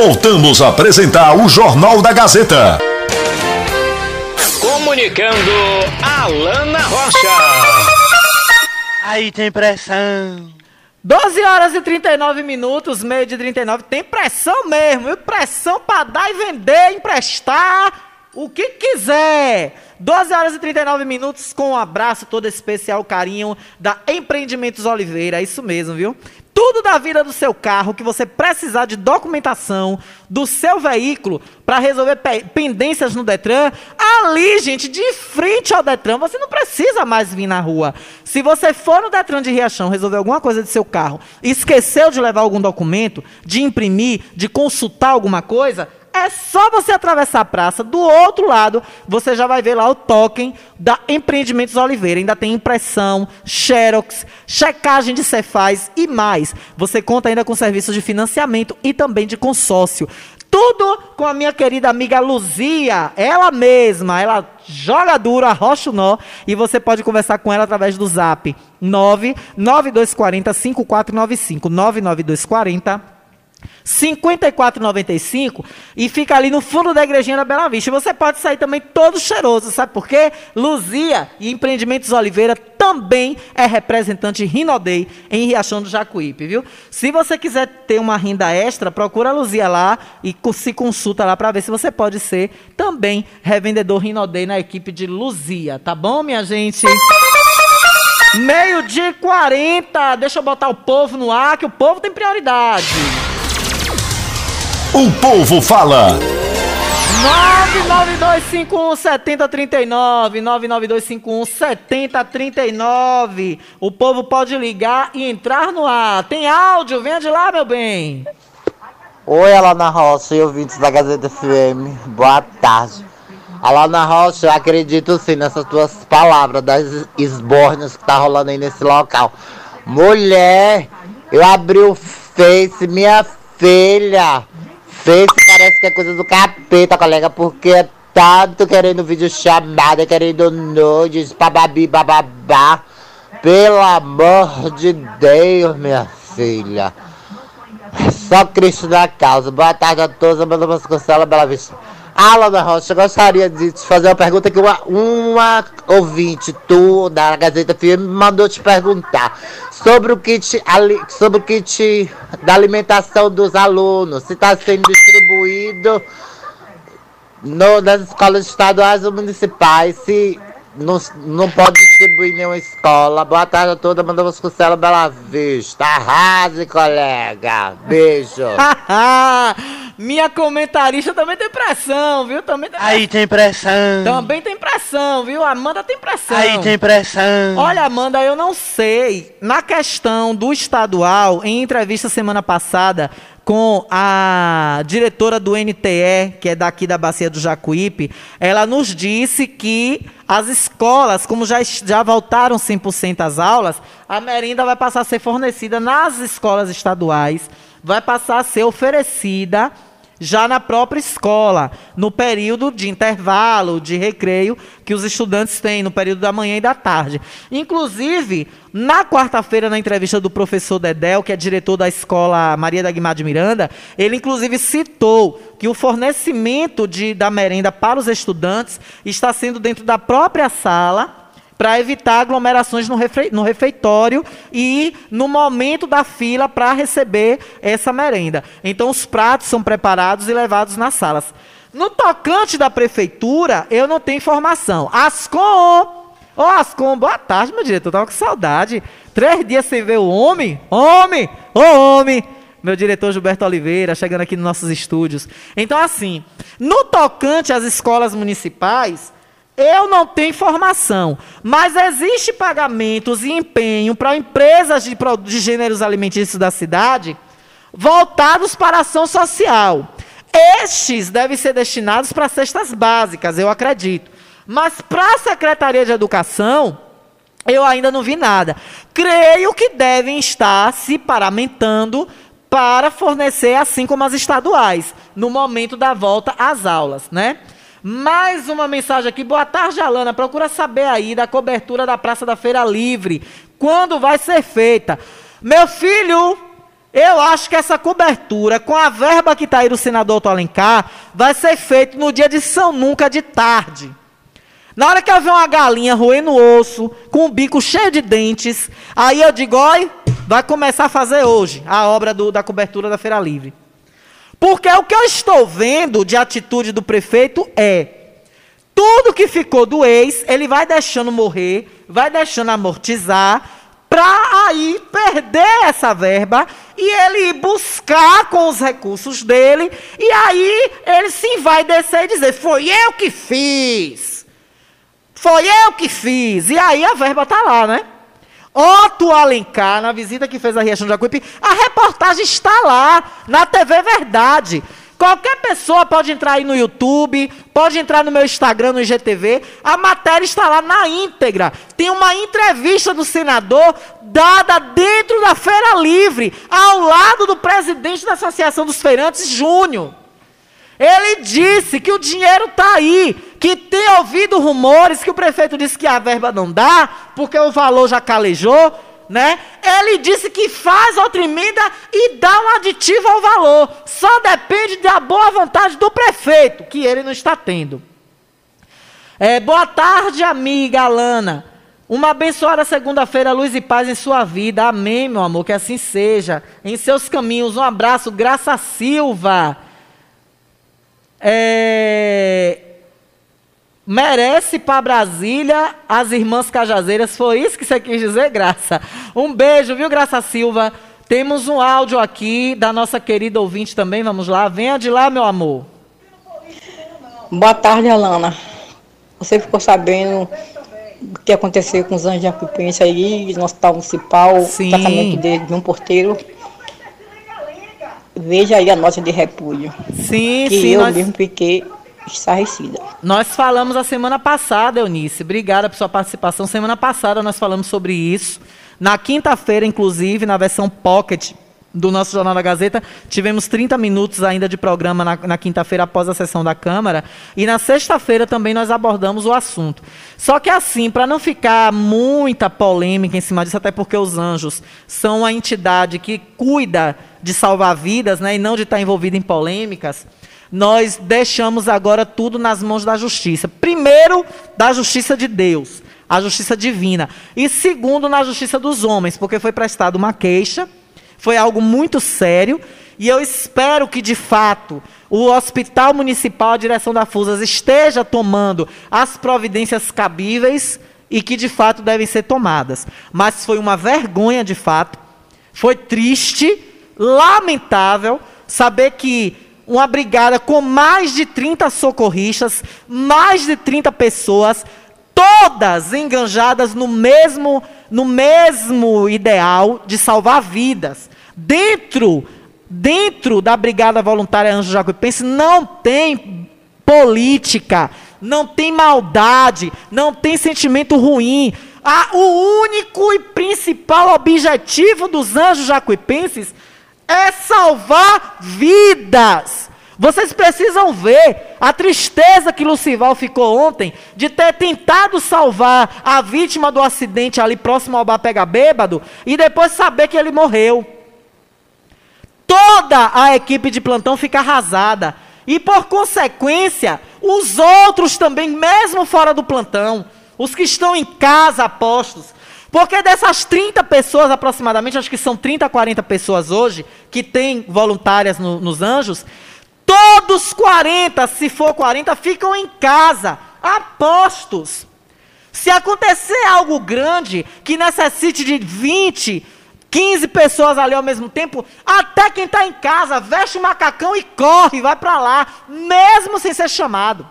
Voltamos a apresentar o Jornal da Gazeta. Comunicando Alana Rocha. Aí tem pressão. 12 horas e 39 minutos, meio de 39. Tem pressão mesmo, viu? Pressão para dar e vender, emprestar, o que quiser. 12 horas e 39 minutos, com um abraço todo especial, carinho da Empreendimentos Oliveira. É isso mesmo, viu? Tudo da vida do seu carro que você precisar de documentação do seu veículo para resolver pe pendências no Detran, ali, gente, de frente ao Detran, você não precisa mais vir na rua. Se você for no Detran de Riachão resolver alguma coisa de seu carro, esqueceu de levar algum documento, de imprimir, de consultar alguma coisa, é só você atravessar a praça, do outro lado, você já vai ver lá o token da Empreendimentos Oliveira. Ainda tem impressão, xerox, checagem de Cefaz e mais. Você conta ainda com serviços de financiamento e também de consórcio. Tudo com a minha querida amiga Luzia, ela mesma, ela joga duro, arrocha o nó, e você pode conversar com ela através do zap 99240 5495, 99240 54,95 e fica ali no fundo da igrejinha da Bela Vista. Você pode sair também todo cheiroso, sabe por quê? Luzia e Empreendimentos Oliveira também é representante Rinodei em Riachão do Jacuípe, viu? Se você quiser ter uma renda extra, procura a Luzia lá e se consulta lá para ver se você pode ser também revendedor Rinodei na equipe de Luzia, tá bom, minha gente? Meio dia e 40, deixa eu botar o povo no ar, que o povo tem prioridade. O povo fala. 992517039, 992517039. O povo pode ligar e entrar no ar. Tem áudio, venha de lá, meu bem. Oi, Alana Rocha e ouvintes da Gazeta FM. Boa tarde. Alana Rocha, eu acredito sim nessas tuas palavras das esbornas que tá rolando aí nesse local. Mulher, eu abri o Face, minha filha. Face parece que é coisa do capeta, colega, porque é tanto querendo vídeo chamada, querendo nudes, bababi, bababá. Pelo amor de Deus, minha filha. Só Cristo na causa. Boa tarde a todos, Amanda Vasconcelos, Bela Vista. Alana Rocha, gostaria de te fazer uma pergunta que uma, uma ouvinte, tu, da Gazeta FM, mandou te perguntar sobre o kit, sobre o kit da alimentação dos alunos, se está sendo distribuído no, nas escolas estaduais ou municipais, se não, não pode distribuir nenhuma escola. Boa tarde a toda, manda Vasconcelo Bela Vista. Arrase, colega. Beijo. Minha comentarista também tem pressão, viu? Também tem Aí tem pressão. Também tem pressão, viu? Amanda tem pressão. Aí tem pressão. Olha, Amanda, eu não sei. Na questão do estadual, em entrevista semana passada com a diretora do NTE, que é daqui da Bacia do Jacuípe, ela nos disse que as escolas, como já, já voltaram 100% às aulas, a merenda vai passar a ser fornecida nas escolas estaduais, vai passar a ser oferecida já na própria escola, no período de intervalo, de recreio que os estudantes têm, no período da manhã e da tarde. Inclusive, na quarta-feira, na entrevista do professor Dedel, que é diretor da escola Maria da Guimar de Miranda, ele inclusive citou que o fornecimento de, da merenda para os estudantes está sendo dentro da própria sala para evitar aglomerações no, refe, no, refeitório e no momento da fila para receber essa merenda. Então, os pratos são preparados e levados nas salas. No tocante da prefeitura, eu não tenho informação. Ascom! Ô, Ascom, boa tarde, meu diretor. Tava com saudade. Três dias sem ver o homem. Homem! Ô, homem! Meu diretor Gilberto Oliveira, chegando aqui nos nossos estúdios. Então, assim, no tocante às escolas municipais, eu não tenho informação, mas existe pagamentos e empenho para empresas de, de gêneros alimentícios da cidade voltados para ação social. Estes devem ser destinados para cestas básicas, eu acredito. Mas para a Secretaria de Educação, eu ainda não vi nada. Creio que devem estar se paramentando para fornecer, assim como as estaduais, no momento da volta às aulas, né? Mais uma mensagem aqui. Boa tarde, Alana. Procura saber aí da cobertura da Praça da Feira Livre. Quando vai ser feita? Meu filho, eu acho que essa cobertura, com a verba que está aí do senador Otto Alencar, vai ser feita no dia de São Nunca de tarde. Na hora que eu ver uma galinha roendo osso, com o bico cheio de dentes, aí eu digo, oi, vai começar a fazer hoje a obra do, da cobertura da Feira Livre. Porque o que eu estou vendo de atitude do prefeito é tudo que ficou do ex, ele vai deixando morrer, vai deixando amortizar, para aí perder essa verba e ele ir buscar com os recursos dele, e aí ele sim vai descer e dizer: Foi eu que fiz. Foi eu que fiz. E aí a verba está lá, né? Otto Alencar, na visita que fez a Riachão de Jacuípe, a reportagem está lá, na TV Verdade. Qualquer pessoa pode entrar aí no YouTube, pode entrar no meu Instagram, no IGTV. A matéria está lá na íntegra. Tem uma entrevista do senador dada dentro da Feira Livre, ao lado do presidente da Associação dos Feirantes, Júnior. Ele disse que o dinheiro está aí, que tem ouvido rumores que o prefeito disse que a verba não dá, porque o valor já calejou. né? Ele disse que faz outra emenda e dá um aditivo ao valor. Só depende da boa vontade do prefeito, que ele não está tendo. É, boa tarde, amiga Alana. Uma abençoada segunda-feira, luz e paz em sua vida. Amém, meu amor, que assim seja. Em seus caminhos, um abraço, Graça Silva. É... Merece para Brasília as irmãs cajazeiras. Foi isso que você quis dizer, Graça? Um beijo, viu, Graça Silva? Temos um áudio aqui da nossa querida ouvinte também. Vamos lá. Venha de lá, meu amor. Boa tarde, Alana. Você ficou sabendo o que aconteceu com os anjos de Acupense aí, no hospital municipal, Sim. tratamento de, de um porteiro. Veja aí a nota de repúdio. Sim, que sim, eu nós- mesmo fiquei estarrecida. Nós falamos a semana passada, Eunice. Obrigada por sua participação. Semana passada nós falamos sobre isso. Na quinta-feira, inclusive, na versão pocket do nosso Jornal da Gazeta, tivemos 30 minutos ainda de programa na, na quinta-feira após a sessão da Câmara. E na sexta-feira também nós abordamos o assunto. Só que assim, para não ficar muita polêmica em cima disso, até porque os anjos são a entidade que cuida de salvar vidas né, e não de estar envolvida em polêmicas nós deixamos agora tudo nas mãos da justiça. Primeiro, da justiça de Deus, a justiça divina. E segundo, na justiça dos homens, porque foi prestada uma queixa, foi algo muito sério. E eu espero que, de fato, o Hospital Municipal, a direção da FUSAS, esteja tomando as providências cabíveis e que, de fato, devem ser tomadas. Mas foi uma vergonha, de fato. Foi triste, lamentável, saber que uma brigada com mais de 30 socorristas, mais de 30 pessoas, todas enganjadas no mesmo, no mesmo ideal de salvar vidas. Dentro, dentro da Brigada Voluntária Anjo Jacuipense não tem política, não tem maldade, não tem sentimento ruim. Ah, o único e principal objetivo dos anjos jacuipenses é salvar vidas. Vocês precisam ver a tristeza que Lucival ficou ontem de ter tentado salvar a vítima do acidente ali próximo ao bar Pega Bêbado e depois saber que ele morreu. Toda a equipe de plantão fica arrasada. E por consequência, os outros também, mesmo fora do plantão, os que estão em casa apostos, porque dessas 30 pessoas aproximadamente, acho que são 30, 40 pessoas hoje, que têm voluntárias no- nos anjos, todos 40, se for 40, ficam em casa, apostos. Se acontecer algo grande que necessite de 20, 15 pessoas ali ao mesmo tempo, até quem está em casa veste o macacão e corre, vai para lá, mesmo sem ser chamado.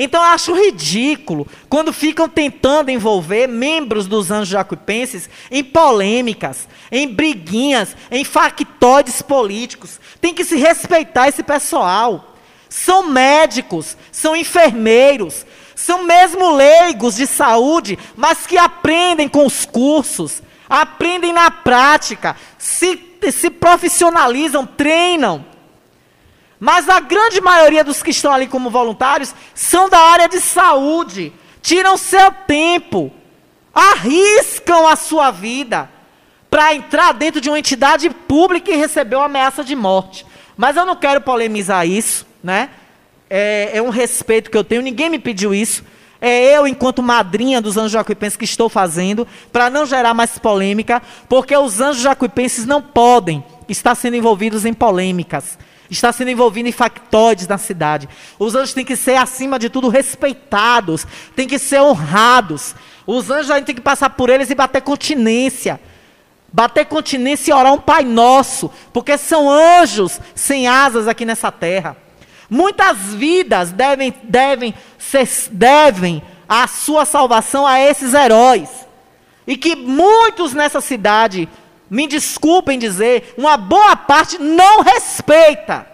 Então eu acho ridículo quando ficam tentando envolver membros dos anjos jacuipenses em polêmicas, em briguinhas, em factoides políticos. Tem que se respeitar esse pessoal. São médicos, são enfermeiros, são mesmo leigos de saúde, mas que aprendem com os cursos, aprendem na prática, se, se profissionalizam, treinam. Mas a grande maioria dos que estão ali como voluntários são da área de saúde, tiram seu tempo, arriscam a sua vida para entrar dentro de uma entidade pública e receber uma ameaça de morte. Mas eu não quero polemizar isso, né? É, é um respeito que eu tenho, ninguém me pediu isso. É eu, enquanto madrinha dos anjos jacuipenses, que estou fazendo, para não gerar mais polêmica, porque os anjos jacuipenses não podem estar sendo envolvidos em polêmicas, estar sendo envolvidos em factoides na cidade. Os anjos têm que ser, acima de tudo, respeitados, têm que ser honrados. Os anjos a gente tem que passar por eles e bater continência. Bater continência e orar um Pai Nosso, porque são anjos sem asas aqui nessa terra. Muitas vidas devem, devem, devem a sua salvação a esses heróis. E que muitos nessa cidade, me desculpem dizer, uma boa parte não respeita.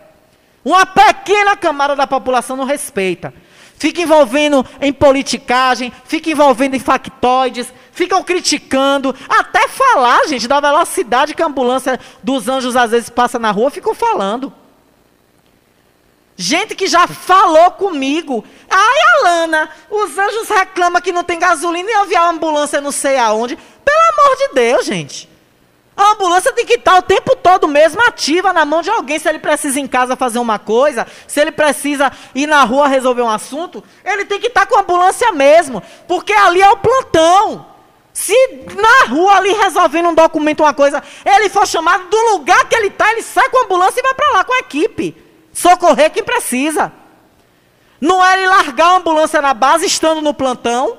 Uma pequena camada da população não respeita. Fica envolvendo em politicagem, fica envolvendo em factoides, ficam criticando, até falar, gente, da velocidade que a ambulância dos anjos às vezes passa na rua, ficam falando. Gente que já falou comigo. Ai, Alana, os anjos reclamam que não tem gasolina e enviar uma ambulância não sei aonde. Pelo amor de Deus, gente. A ambulância tem que estar o tempo todo mesmo ativa na mão de alguém. Se ele precisa em casa fazer uma coisa, se ele precisa ir na rua resolver um assunto, ele tem que estar com a ambulância mesmo. Porque ali é o plantão. Se na rua ali resolvendo um documento, uma coisa, ele for chamado do lugar que ele está, ele sai com a ambulância e vai para lá com a equipe. Socorrer quem precisa. Não é ele largar a ambulância na base, estando no plantão,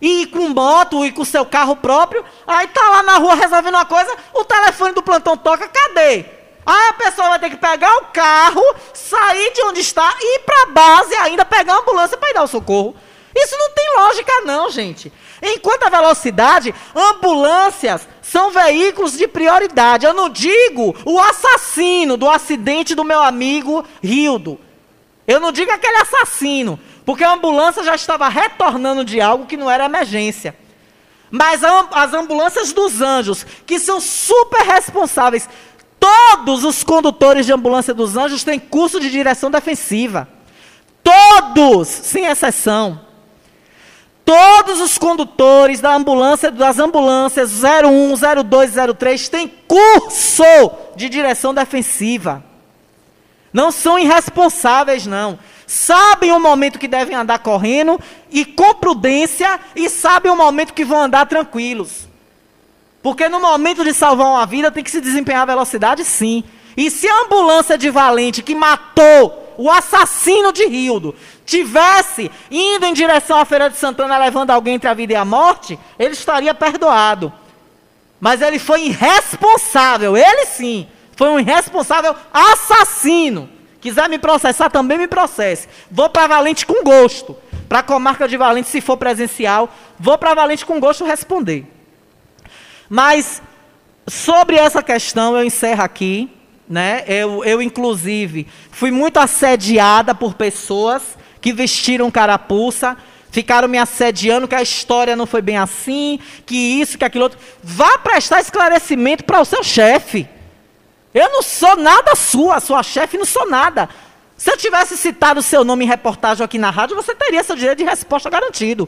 e com moto, e com seu carro próprio, aí tá lá na rua resolvendo uma coisa, o telefone do plantão toca, cadê? Aí a pessoa vai ter que pegar o carro, sair de onde está, ir para a base ainda pegar a ambulância para ir dar o socorro. Isso não tem lógica não, gente. Enquanto a velocidade, ambulâncias são veículos de prioridade. Eu não digo o assassino do acidente do meu amigo Rildo. Eu não digo aquele assassino, porque a ambulância já estava retornando de algo que não era emergência. Mas as ambulâncias dos anjos, que são super responsáveis, todos os condutores de ambulância dos anjos têm curso de direção defensiva. Todos, sem exceção. Todos os condutores da ambulância, das ambulâncias 01, 02, 03 têm curso de direção defensiva. Não são irresponsáveis, não. Sabem o momento que devem andar correndo e com prudência e sabem o momento que vão andar tranquilos. Porque no momento de salvar uma vida tem que se desempenhar a velocidade, sim. E se a ambulância de Valente que matou o assassino de Rildo tivesse indo em direção à Feira de Santana levando alguém entre a vida e a morte, ele estaria perdoado. Mas ele foi irresponsável, ele sim, foi um irresponsável assassino. Quiser me processar, também me processe. Vou para Valente com gosto. Para a comarca de Valente, se for presencial, vou para Valente com gosto responder. Mas sobre essa questão eu encerro aqui, né? Eu, eu inclusive fui muito assediada por pessoas que vestiram carapuça, ficaram me assediando que a história não foi bem assim, que isso, que aquilo outro. Vá prestar esclarecimento para o seu chefe. Eu não sou nada sua, sua chefe não sou nada. Se eu tivesse citado o seu nome em reportagem aqui na rádio, você teria seu direito de resposta garantido.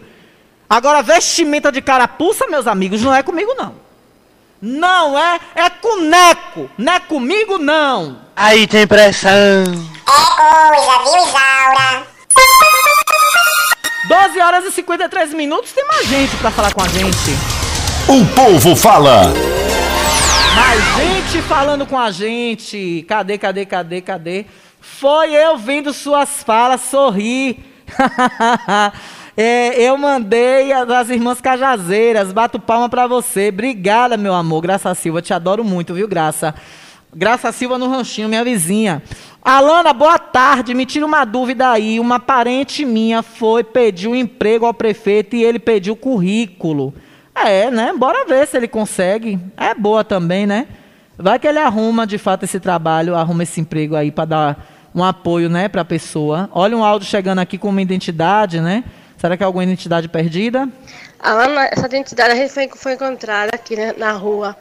Agora, vestimenta de carapuça, meus amigos, não é comigo não. Não é, é com Neco. Não é comigo não. Aí tem pressão. É coisa, viu, Isaura? 12 horas e 53 minutos, tem mais gente para falar com a gente. O povo fala. Gente falando com a gente. Cadê, cadê, cadê, cadê? Foi eu vendo suas falas sorrir. é, eu mandei as irmãs cajazeiras. Bato palma pra você. Obrigada, meu amor. Graça Silva, te adoro muito, viu, Graça? Graça Silva no ranchinho, minha vizinha. Alana, boa tarde. Me tira uma dúvida aí. Uma parente minha foi pedir um emprego ao prefeito e ele pediu currículo. É, né? Bora ver se ele consegue. É boa também, né? Vai que ele arruma de fato esse trabalho, arruma esse emprego aí para dar um apoio, né, para a pessoa. Olha um áudio chegando aqui com uma identidade, né? Será que é alguma identidade perdida? Alana, essa identidade a gente foi, foi encontrada aqui né, na rua.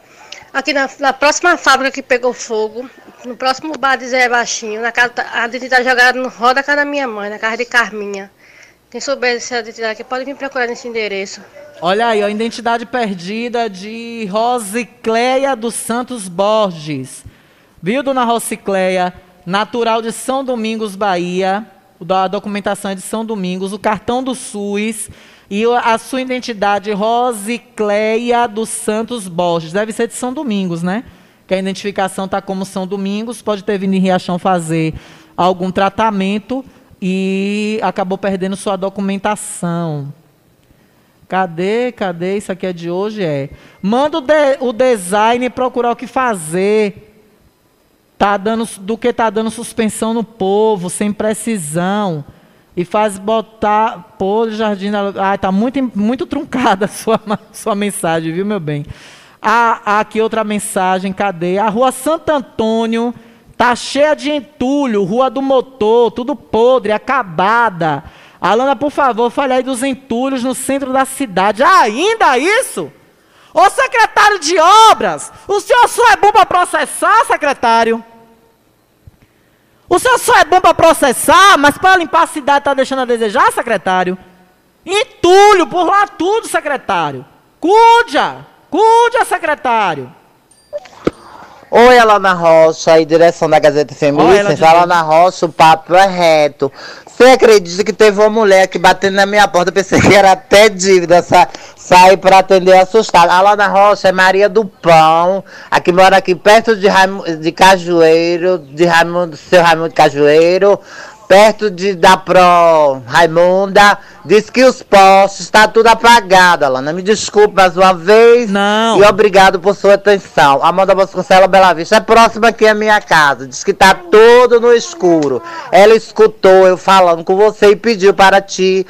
Aqui na, na, próxima fábrica que pegou fogo, no próximo bar de Zé Baixinho, na casa, a identidade jogada no roda da casa da minha mãe, na casa de Carminha. Quem souber dessa identidade aqui pode vir procurar nesse endereço. Olha aí, a identidade perdida de Rosicleia dos Santos Borges. Viu, dona Rosicleia? Natural de São Domingos, Bahia. A documentação é de São Domingos, o cartão do SUS e a sua identidade Rosicleia dos Santos Borges. Deve ser de São Domingos, né? Que a identificação está como São Domingos, pode ter vindo em Riachão fazer algum tratamento e acabou perdendo sua documentação. Cadê? Cadê? Isso aqui é de hoje? É. Manda o, de, o design procurar o que fazer. Tá dando, do que tá dando suspensão no povo, sem precisão. E faz botar. Pô, Jardim. Ah, tá muito, muito truncada a sua, sua mensagem, viu, meu bem? Ah, aqui outra mensagem, cadê? A rua Santo Antônio tá cheia de entulho, rua do motor, tudo podre, acabada. Alana, por favor, fale aí dos entulhos no centro da cidade. ainda isso? Ô secretário de obras, o senhor só é bom para processar, secretário? O senhor só é bom para processar, mas para limpar a cidade está deixando a desejar, secretário? Entulho, por lá tudo, secretário. Cuja! Cuide, secretário. Oi, Alana Rocha, aí, direção da Gazeta de Alana Rocha, o papo é reto. Você acredita que teve uma mulher aqui batendo na minha porta? Pensei que era até dívida. Sa saí para atender assustada. Alana Rocha é Maria do Pão, aqui mora aqui perto de, de Cajueiro, de Raimundo, seu Raimundo Cajueiro. Perto de, da Pro Raimunda, diz que os postos está tudo apagado, Alana. Me desculpe mais uma vez. Não. E obrigado por sua atenção. Amanda Vasconcelos Bela Vista é próxima aqui à minha casa. Diz que tá tudo no escuro. Ela escutou eu falando com você e pediu para ti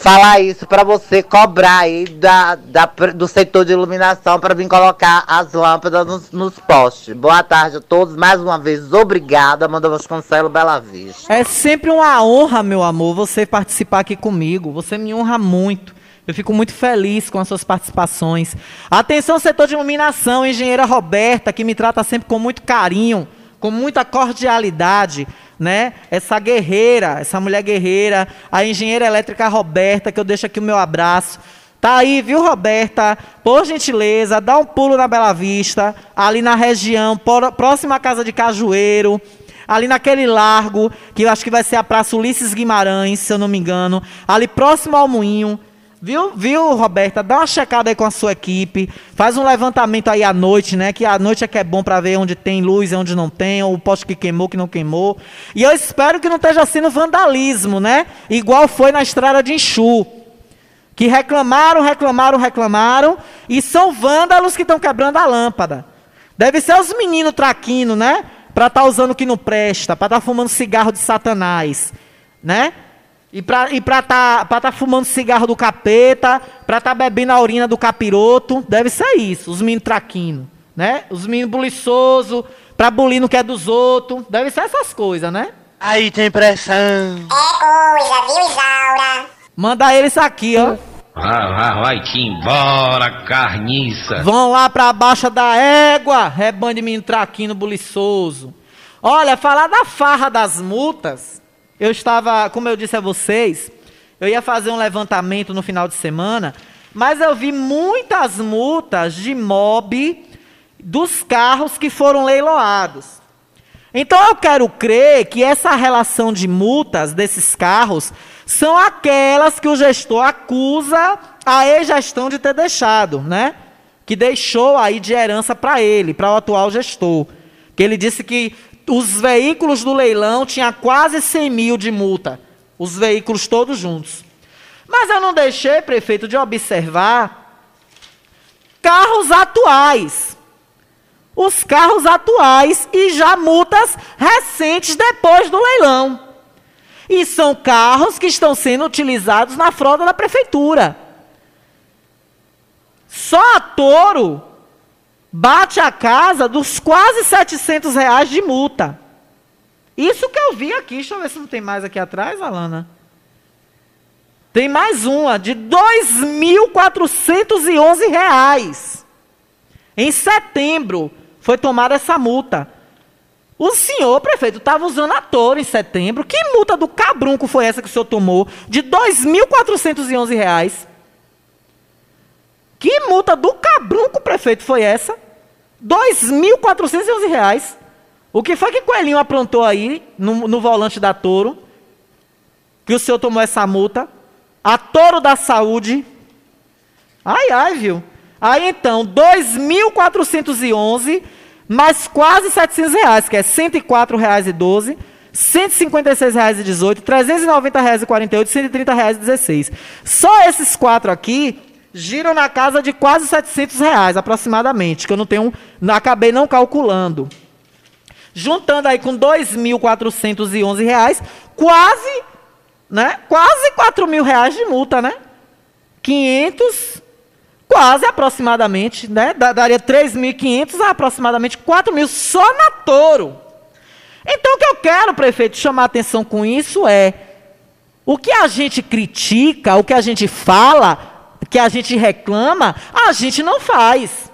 falar isso para você cobrar aí da, da, do setor de iluminação para vir colocar as lâmpadas nos, nos postes. Boa tarde a todos. Mais uma vez, obrigada, Amanda Vasconcelos Bela Vista. É sempre uma honra, meu amor, você participar aqui comigo. Você me honra muito. Eu fico muito feliz com as suas participações. Atenção, setor de iluminação, engenheira Roberta, que me trata sempre com muito carinho, com muita cordialidade, né? Essa guerreira, essa mulher guerreira, a engenheira elétrica Roberta, que eu deixo aqui o meu abraço. Tá aí, viu, Roberta? Por gentileza, dá um pulo na Bela Vista, ali na região, próxima à casa de Cajueiro, ali naquele largo, que eu acho que vai ser a Praça Ulisses Guimarães, se eu não me engano, ali próximo ao Moinho. Viu, viu, Roberta? Dá uma checada aí com a sua equipe. Faz um levantamento aí à noite, né? Que à noite é que é bom para ver onde tem luz e onde não tem, ou o poste que queimou, que não queimou. E eu espero que não esteja sendo vandalismo, né? Igual foi na estrada de Enxu. Que reclamaram, reclamaram, reclamaram. E são vândalos que estão quebrando a lâmpada. Deve ser os meninos traquinos, né? Para estar tá usando o que não presta, para estar tá fumando cigarro de satanás, né? E pra, e pra tá, pra tá fumando cigarro do capeta, pra tá bebendo a urina do capiroto, deve ser isso, os meninos traquinos, né? Os meninos buliçosos, pra bulir no que é dos outros, deve ser essas coisas, né? Aí tem pressão. É coisa, viu, Isaura? Manda eles aqui, ó. Vai, vai, vai-te embora, carniça. Vão lá pra baixa da égua, rebanho de menino traquino buliçoso. Olha, falar da farra das multas, eu estava, como eu disse a vocês, eu ia fazer um levantamento no final de semana, mas eu vi muitas multas de mob dos carros que foram leiloados. Então eu quero crer que essa relação de multas desses carros são aquelas que o gestor acusa a ex-gestão de ter deixado, né? Que deixou aí de herança para ele, para o atual gestor. Que ele disse que os veículos do leilão tinha quase 100 mil de multa. Os veículos todos juntos. Mas eu não deixei, prefeito, de observar carros atuais. Os carros atuais e já multas recentes depois do leilão. E são carros que estão sendo utilizados na frota da prefeitura. Só a Toro bate a casa dos quase 700 reais de multa. Isso que eu vi aqui. Deixa eu ver se não tem mais aqui atrás, Alana. Tem mais uma, de 2.411 reais. Em setembro foi tomada essa multa. O senhor, prefeito, estava usando a Toro em setembro. Que multa do cabrunco foi essa que o senhor tomou? De 2.411 reais. Que multa do cabrunco, prefeito, foi essa? R$ 2.411. O que foi que Coelhinho aprontou aí no, no, volante da Toro? Que o senhor tomou essa multa? A Toro da Saúde. Ai, ai, viu? Aí então, 2.411 mais quase 700 reais, que é R$ 104,12, R$ 156,18, R$ 390,48, R$ 130,16. Só esses quatro aqui giram na casa de quase 700 reais, aproximadamente, que eu não tenho, acabei não calculando. Juntando aí com 2.411 reais, quase, né, quase 4 mil reais de multa, né? 500, quase aproximadamente, né? Daria 3.500 a aproximadamente 4 mil só na Toro. Então o que eu quero, prefeito, chamar atenção com isso é o que a gente critica, o que a gente fala, que a gente reclama, a gente não faz.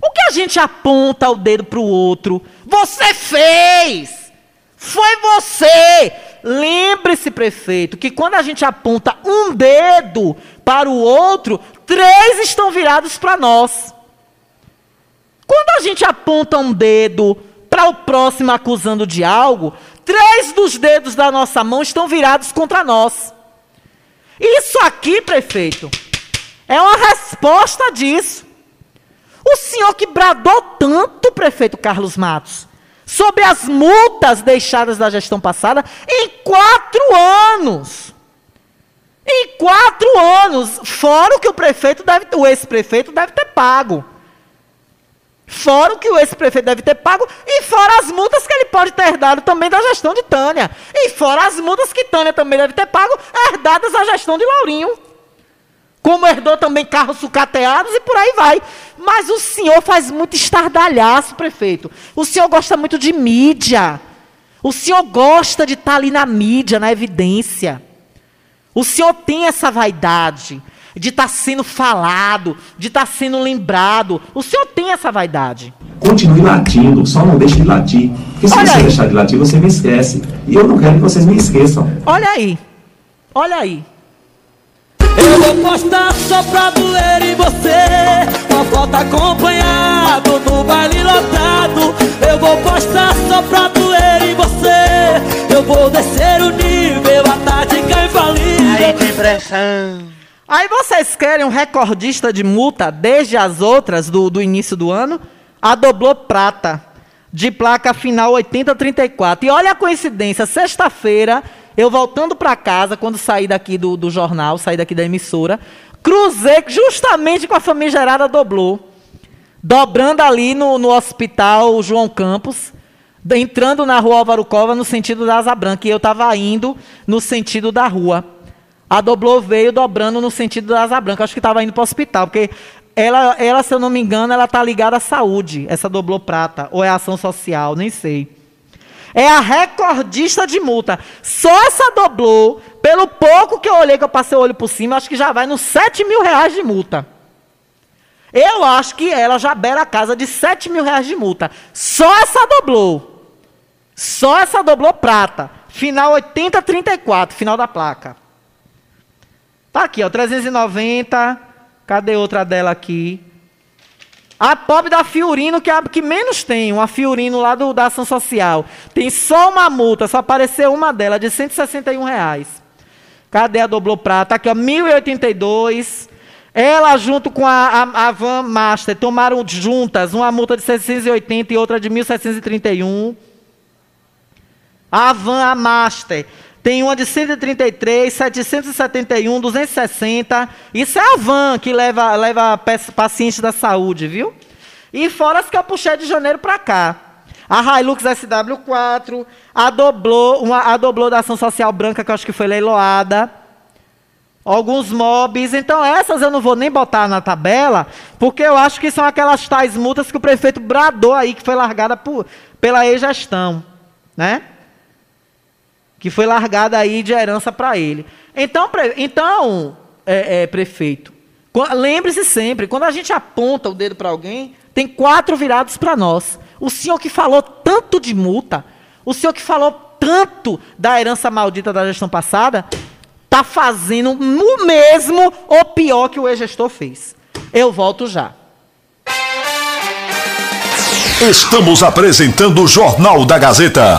O que a gente aponta o dedo para o outro? Você fez! Foi você! Lembre-se, prefeito, que quando a gente aponta um dedo para o outro, três estão virados para nós. Quando a gente aponta um dedo para o próximo acusando de algo, três dos dedos da nossa mão estão virados contra nós. Isso aqui, prefeito, é uma resposta disso. O senhor que bradou tanto, prefeito Carlos Matos, sobre as multas deixadas da gestão passada em quatro anos. Em quatro anos, fora o que o prefeito deve, o ex-prefeito deve ter pago. Fora o que o ex-prefeito deve ter pago e fora as multas que ele pode ter herdado também da gestão de Tânia. E fora as multas que Tânia também deve ter pago, herdadas da gestão de Laurinho. Como herdou também carros sucateados e por aí vai. Mas o senhor faz muito estardalhaço, prefeito. O senhor gosta muito de mídia. O senhor gosta de estar ali na mídia, na evidência. O senhor tem essa vaidade de estar sendo falado, de estar sendo lembrado. O senhor tem essa vaidade. Continue latindo, só não deixe de latir. Porque se Olha você aí. deixar de latir, você me esquece. E eu não quero que vocês me esqueçam. Olha aí. Olha aí. Eu vou postar só pra doer em você Uma foto acompanhado no baile lotado Eu vou postar só pra doer em você Eu vou descer o nível, a tática infalível Aí tem pressão. Aí vocês querem um recordista de multa desde as outras do, do início do ano? A Doblô Prata, de placa final 8034. E olha a coincidência, sexta-feira, eu voltando para casa, quando saí daqui do, do jornal, saí daqui da emissora, cruzei justamente com a famigerada Doblô, dobrando ali no, no hospital João Campos, entrando na rua Álvaro Cova no sentido da Asa Branca, e eu estava indo no sentido da rua. A Doblô veio dobrando no sentido da Asa Branca. Acho que estava indo para o hospital, porque ela, ela, se eu não me engano, ela está ligada à saúde, essa Doblô Prata, ou é ação social, nem sei. É a recordista de multa. Só essa Doblô, pelo pouco que eu olhei, que eu passei o olho por cima, acho que já vai nos 7 mil reais de multa. Eu acho que ela já beira a casa de 7 mil reais de multa. Só essa Doblô. Só essa Doblô Prata. Final 8034, final da placa. Tá aqui, ó, 390. Cadê outra dela aqui? A pobre da Fiorino, que é a que menos tem, uma Fiorino lá do, da Ação Social. Tem só uma multa, só apareceu uma dela, de 161 reais. Cadê a Doblô Prata? Aqui, ó, 1082. Ela, junto com a, a, a Van Master, tomaram juntas uma multa de 680 e outra de 1731. A Van a Master tem uma de 133, 771, 260. Isso é a van que leva, leva pe- paciente da saúde, viu? E fora as que eu puxei de janeiro para cá. A Hilux SW4, a Doblô, uma, a Doblô da Ação Social Branca, que eu acho que foi leiloada. Alguns mobs. Então, essas eu não vou nem botar na tabela, porque eu acho que são aquelas tais multas que o prefeito bradou aí, que foi largada por, pela ex-gestão. Né? Que foi largada aí de herança para ele. Então, pre- então é, é, prefeito, lembre-se sempre, quando a gente aponta o dedo para alguém, tem quatro virados para nós. O senhor que falou tanto de multa, o senhor que falou tanto da herança maldita da gestão passada, está fazendo o mesmo ou pior que o ex-gestor fez. Eu volto já. Estamos apresentando o Jornal da Gazeta.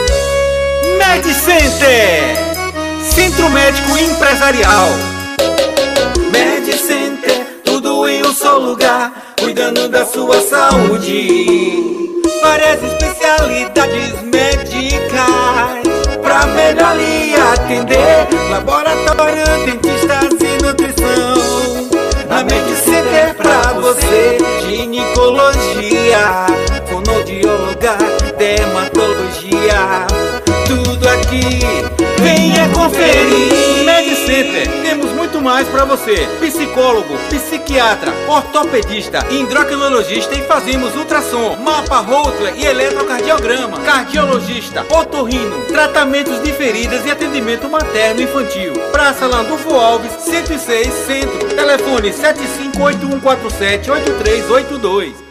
Med Center, Centro Médico Empresarial. Med Center, tudo em um só lugar, cuidando da sua saúde. Várias especialidades médicas, pra melhor lhe atender. Laboratório, dentistas e nutrição. Na Med Center pra você, ginecologia, fonoaudióloga, dermatologia tudo aqui. Venha conferir. Med Center, temos muito mais para você. Psicólogo, psiquiatra, ortopedista, endocrinologista e fazemos ultrassom, mapa Holter e eletrocardiograma, cardiologista, otorrino, tratamentos de feridas e atendimento materno infantil. Praça Landulfo Alves, 106 Centro. Telefone 7581478382.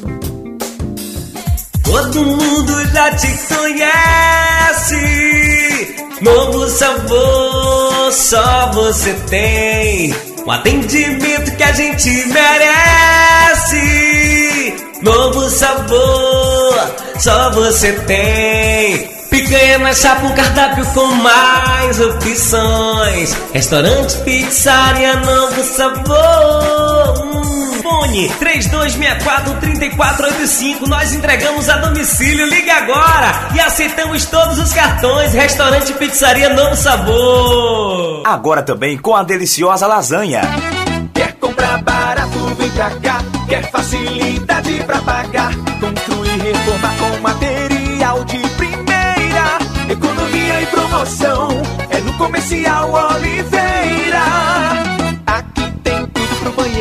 Todo mundo já te conhece. Novo sabor, só você tem. Um atendimento que a gente merece. Novo sabor, só você tem. Picanha na chapa, um cardápio com mais opções. Restaurante, pizzaria, novo sabor. Fone 3264-3485. Nós entregamos a domicílio. Liga agora e aceitamos todos os cartões. Restaurante, pizzaria, novo sabor. Agora também com a deliciosa lasanha. Quer comprar barato, vem pra cá. Quer facilidade pra pagar. Construir, reformar com material de primeira. Economia e promoção. É no Comercial Oliveira.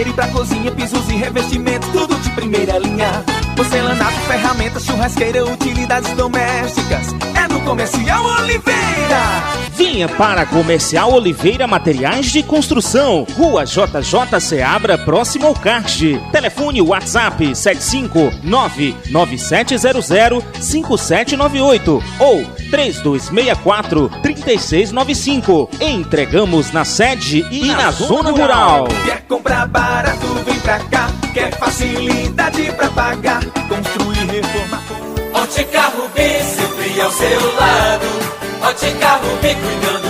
Banheiro e pra cozinha. Pisos e revestimentos, tudo de primeira linha. Porcelanato, ferramentas, churrasqueira, utilidades domésticas. É no Comercial Oliveira. Venha para Comercial Oliveira Materiais de Construção, Rua JJ Seabra, próximo ao kart. Telefone WhatsApp 75997005798 ou 3264-3695. Entregamos na sede e, na, zona rural. Quer comprar barato, vem pra cá. Quer facilidade pra pagar. Construir, reformar. Ótica Rubi, sempre ao seu lado. Ótica Rubi, cuidando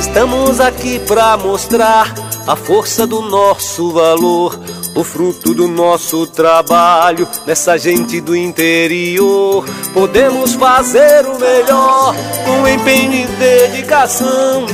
Estamos aqui pra mostrar a força do nosso valor, o fruto do nosso trabalho nessa gente do interior. Podemos fazer o melhor com empenho e dedicação.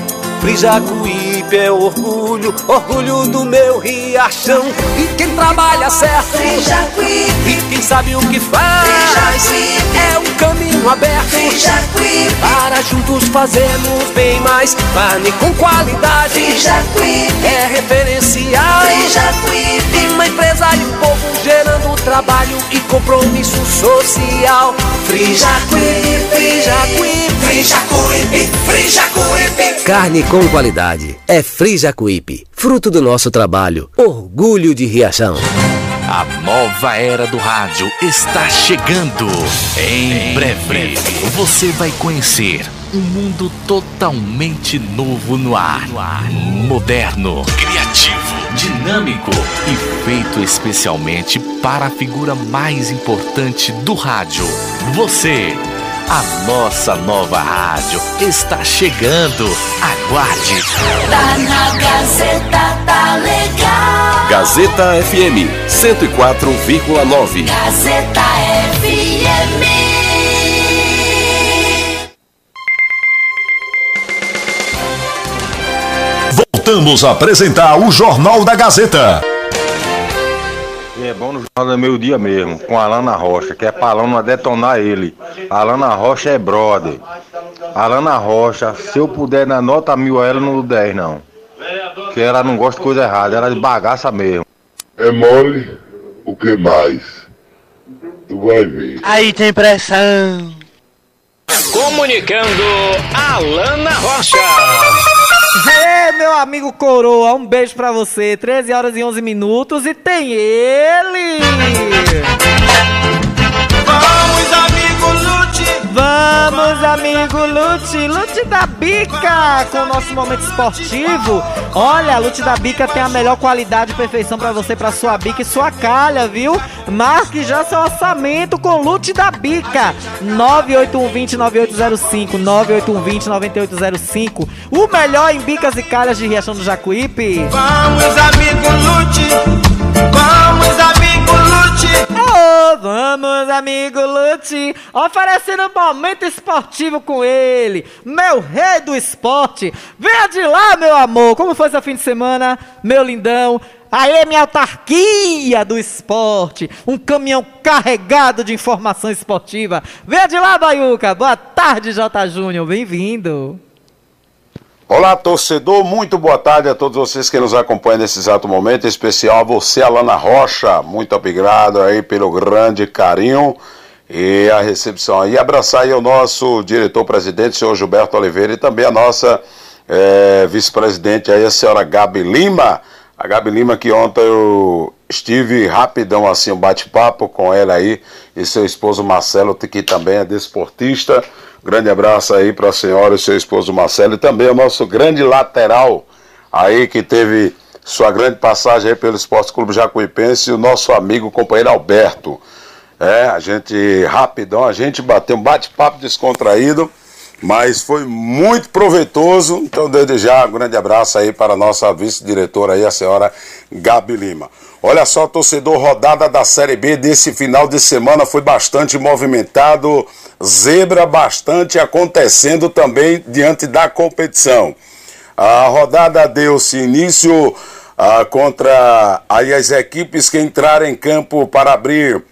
Frijacuí Jacuípe é orgulho, orgulho do meu riachão. E quem trabalha certo, Free Jacuípe. e quem sabe o que faz, Jacuípe. é um caminho aberto. Free Jacuípe. Para juntos fazermos bem mais carne com qualidade. Free Jacuípe. É referencial. Free Jacuípe. Uma empresa e um povo gerando trabalho e compromisso social. Free Jacuípe, Free Jacuípe, Free Jacuípe. Free Jacuípe. Carne com qualidade é Free Jacuípe, fruto do nosso trabalho, orgulho de Riachão. A nova era do rádio está chegando. Em breve, você vai conhecer um mundo totalmente novo no ar. Moderno, criativo, dinâmico e feito especialmente para a figura mais importante do rádio. Você. A nossa nova rádio está chegando. Aguarde. Tá na Gazeta, tá legal. Gazeta FM 104,9. Gazeta FM. Voltamos a apresentar o Jornal da Gazeta. E é bom no Jornal do Meio Dia mesmo, com a Alana Rocha, que é pra Alana detonar ele. A Alana Rocha é brother. A Alana Rocha, se eu puder dar nota mil a ela, não dou 10 não. Porque ela não gosta de coisa errada, ela é de bagaça mesmo. É mole? O que mais? Tu vai ver. Aí tem pressão. Comunicando Alana Rocha. Ê, meu amigo Coroa, um beijo pra você. 13 horas e 11 minutos e tem ele. Vamos, amigo Lute. Vamos, amigo Lute, Lute da Bica, com o nosso momento esportivo. Olha, a Lute da Bica tem a melhor qualidade e perfeição pra você, pra sua bica e sua calha, viu? Marque já seu orçamento com Lute da Bica. 98120-9805, 98120-9805. O melhor em bicas e calhas de Riachão do Jacuípe. Vamos, amigo Lute. Vamos, amigo Lute. Vamos, amigo Lute, oferecendo um momento esportivo com ele, meu rei do esporte. Venha de lá, meu amor. Como foi seu fim de semana, meu lindão? Aê, minha autarquia do esporte, um caminhão carregado de informação esportiva. Venha de lá, Baiuca. Boa tarde, J. Júnior. Bem-vindo. Olá, torcedor, muito boa tarde a todos vocês que nos acompanham nesse exato momento, em especial a você, Alana Rocha, muito obrigado aí pelo grande carinho e a recepção aí. Abraçar aí o nosso diretor-presidente, senhor Gilberto Oliveira, e também a nossa eh, vice-presidente aí, a senhora Gabi Lima. A Gabi Lima que ontem eu estive rapidão assim, um bate-papo com ela aí e seu esposo Marcelo, que também é desportista. Grande abraço aí para a senhora e seu esposo Marcelo e também o nosso grande lateral aí que teve sua grande passagem aí pelo Esporte Clube Jacuipense, o nosso amigo companheiro Alberto. É, a gente rapidão, a gente bateu um bate-papo descontraído, mas foi muito proveitoso. Então, desde já, um grande abraço aí para a nossa vice-diretora aí, a senhora Gabi Lima. Olha só, torcedor, rodada da Série B desse final de semana foi bastante movimentado, zebra bastante acontecendo também diante da competição. A rodada deu-se início ah, contra aí as equipes que entraram em campo para abrir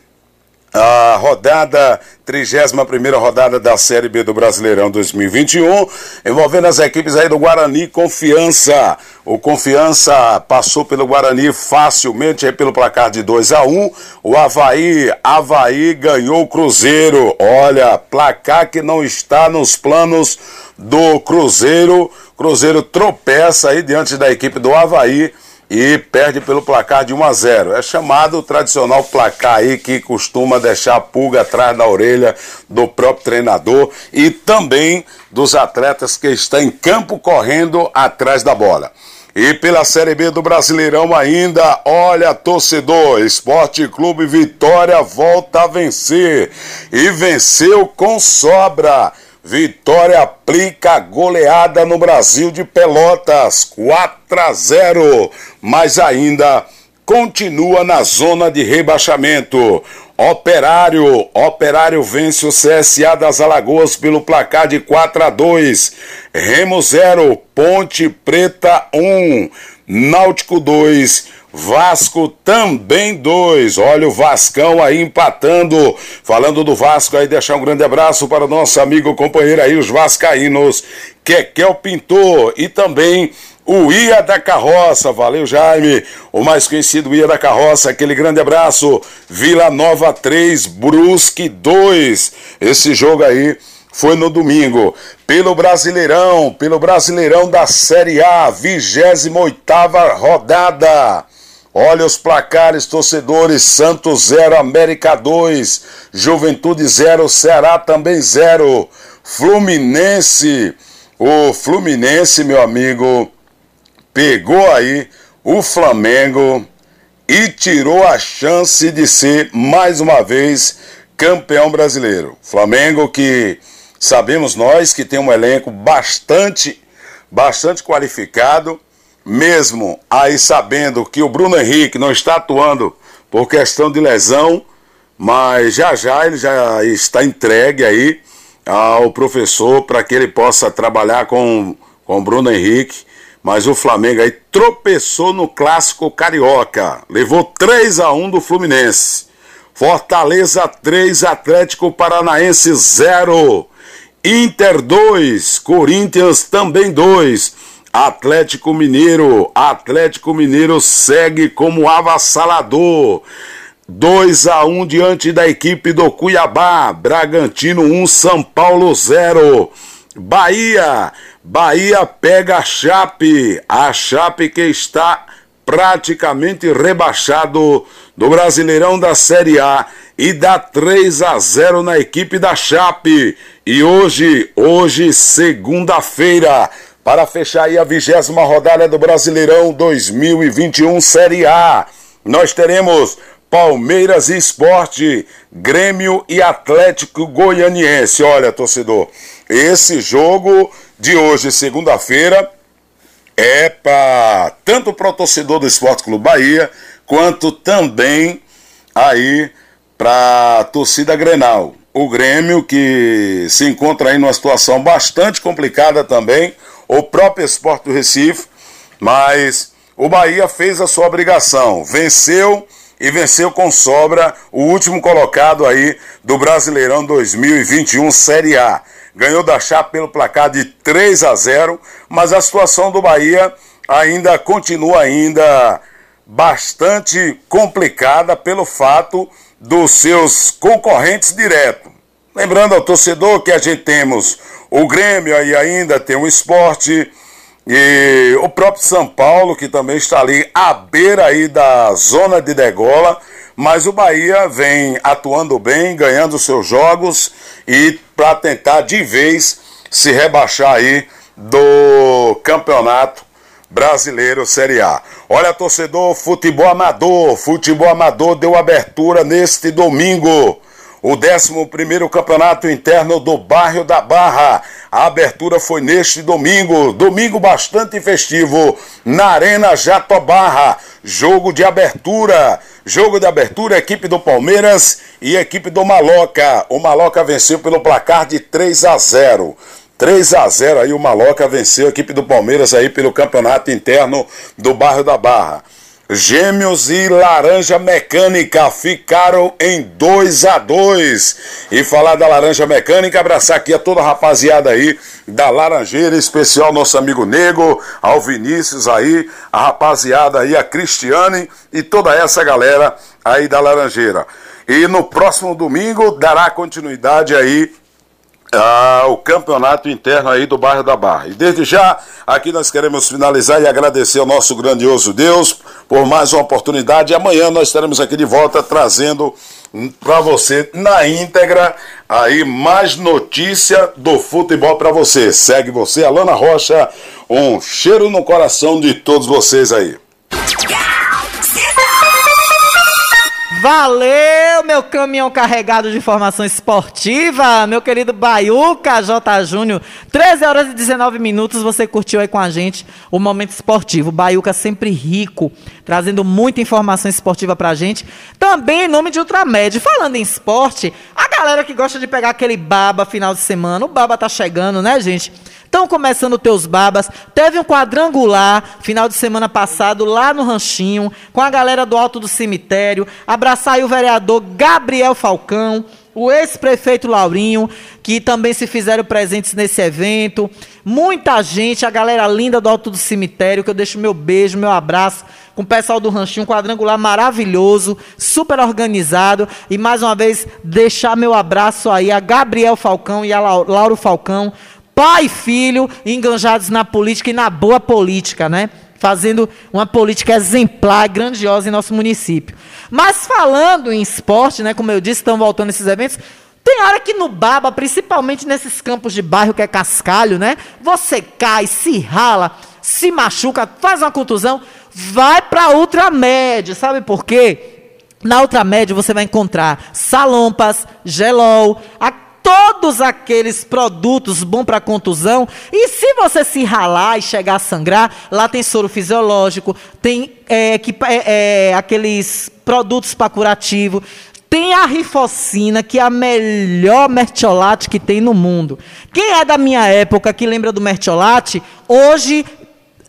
a rodada, 31 rodada da Série B do Brasileirão 2021, envolvendo as equipes aí do Guarani Confiança. O Confiança passou pelo Guarani facilmente aí pelo placar de 2 a 1 O Havaí, Havaí ganhou o Cruzeiro. Olha, placar que não está nos planos do Cruzeiro. Cruzeiro tropeça aí diante da equipe do Havaí e perde pelo placar de 1 a 0. É chamado o tradicional placar aí que costuma deixar a pulga atrás da orelha do próprio treinador e também dos atletas que estão em campo correndo atrás da bola. E pela Série B do Brasileirão ainda, olha, torcedor, Esporte Clube Vitória volta a vencer e venceu com sobra. Vitória aplica goleada no Brasil de Pelotas, 4 a 0, mas ainda continua na zona de rebaixamento. Operário, Operário vence o CSA das Alagoas pelo placar de 4 a 2. Remo 0, Ponte Preta 1, Náutico 2, Vasco também 2. Olha o Vascão aí empatando. Falando do Vasco aí, deixar um grande abraço para o nosso amigo companheiro aí, os Vascaínos, Kekel Pintor e também o Ia da Carroça, valeu Jaime, o mais conhecido Ia da Carroça, aquele grande abraço, Vila Nova 3, Brusque 2, esse jogo aí foi no domingo, pelo Brasileirão, pelo Brasileirão da Série A, 28 rodada, Olha os placares, torcedores: Santos 0, América 2, Juventude 0, Ceará também 0, Fluminense. O Fluminense, meu amigo, pegou aí o Flamengo e tirou a chance de ser mais uma vez campeão brasileiro. Flamengo que sabemos nós que tem um elenco bastante bastante qualificado, mesmo aí sabendo que o Bruno Henrique não está atuando por questão de lesão, mas já já ele já está entregue aí ao professor para que ele possa trabalhar com com o Bruno Henrique mas o Flamengo aí tropeçou no clássico carioca. Levou 3 a 1 do Fluminense. Fortaleza 3, Atlético Paranaense 0. Inter 2, Corinthians também 2. Atlético Mineiro, Atlético Mineiro segue como avassalador. 2 a 1 diante da equipe do Cuiabá. Bragantino 1, São Paulo 0. Bahia, Bahia pega a Chape, a Chape que está praticamente rebaixado do Brasileirão da Série A e dá 3 a 0 na equipe da Chape. E hoje, hoje, segunda-feira, para fechar aí a vigésima rodada do Brasileirão 2021 Série A, nós teremos Palmeiras e Esporte, Grêmio e Atlético Goianiense. Olha, torcedor, esse jogo de hoje, segunda-feira, é para tanto para o torcedor do Esporte Clube Bahia, quanto também aí para a torcida Grenal. O Grêmio que se encontra aí numa situação bastante complicada também, o próprio Esporte do Recife, mas o Bahia fez a sua obrigação, venceu e venceu com sobra o último colocado aí do Brasileirão 2021 Série A ganhou da Chape pelo placar de 3 a 0, mas a situação do Bahia ainda continua ainda bastante complicada pelo fato dos seus concorrentes diretos. Lembrando ao torcedor que a gente temos o Grêmio aí ainda tem o esporte e o próprio São Paulo que também está ali à beira aí da zona de degola mas o Bahia vem atuando bem, ganhando seus jogos e para tentar de vez se rebaixar aí do campeonato brasileiro Série A. Olha, torcedor, futebol amador, futebol amador deu abertura neste domingo. O 11 Campeonato Interno do Bairro da Barra. A abertura foi neste domingo, domingo bastante festivo, na Arena Jatobarra. Jogo de abertura. Jogo de abertura, equipe do Palmeiras e equipe do Maloca. O Maloca venceu pelo placar de 3 a 0. 3 a 0 aí o Maloca venceu a equipe do Palmeiras aí pelo campeonato interno do bairro da Barra. Gêmeos e Laranja Mecânica ficaram em 2 a 2 E falar da Laranja Mecânica, abraçar aqui a toda a rapaziada aí da Laranjeira, especial nosso amigo Nego, ao Vinícius aí, a rapaziada aí, a Cristiane e toda essa galera aí da Laranjeira. E no próximo domingo dará continuidade aí ah, o campeonato interno aí do bairro da Barra. E desde já, aqui nós queremos finalizar e agradecer ao nosso grandioso Deus por mais uma oportunidade. E amanhã nós estaremos aqui de volta trazendo para você na íntegra aí mais notícia do futebol para você. Segue você, Alana Rocha. Um cheiro no coração de todos vocês aí. Valeu, meu caminhão carregado de informação esportiva, meu querido Baiuca J. Júnior. 13 horas e 19 minutos, você curtiu aí com a gente o momento esportivo. Baiuca sempre rico, trazendo muita informação esportiva pra gente. Também em nome de Ultramed. Falando em esporte, a galera que gosta de pegar aquele baba final de semana, o baba tá chegando, né, gente? Estão começando teus babas. Teve um quadrangular final de semana passado lá no Ranchinho, com a galera do Alto do Cemitério. Abraçar aí o vereador Gabriel Falcão, o ex-prefeito Laurinho, que também se fizeram presentes nesse evento. Muita gente, a galera linda do Alto do Cemitério, que eu deixo meu beijo, meu abraço com o pessoal do Ranchinho, um quadrangular maravilhoso, super organizado. E mais uma vez, deixar meu abraço aí a Gabriel Falcão e a Lauro Falcão, pai e filho enganjados na política e na boa política, né? Fazendo uma política exemplar, grandiosa em nosso município. Mas falando em esporte, né? Como eu disse, estão voltando esses eventos. Tem hora que no baba, principalmente nesses campos de bairro que é cascalho, né? Você cai, se rala, se machuca, faz uma contusão, vai para Ultramed. Sabe por quê? Na Ultramed você vai encontrar salompas, gelol, a todos aqueles produtos bons para contusão. E se você se ralar e chegar a sangrar, lá tem soro fisiológico, tem é, que, é, é, aqueles produtos para curativo. Tem a rifocina, que é a melhor mertiolate que tem no mundo. Quem é da minha época que lembra do mertiolate, hoje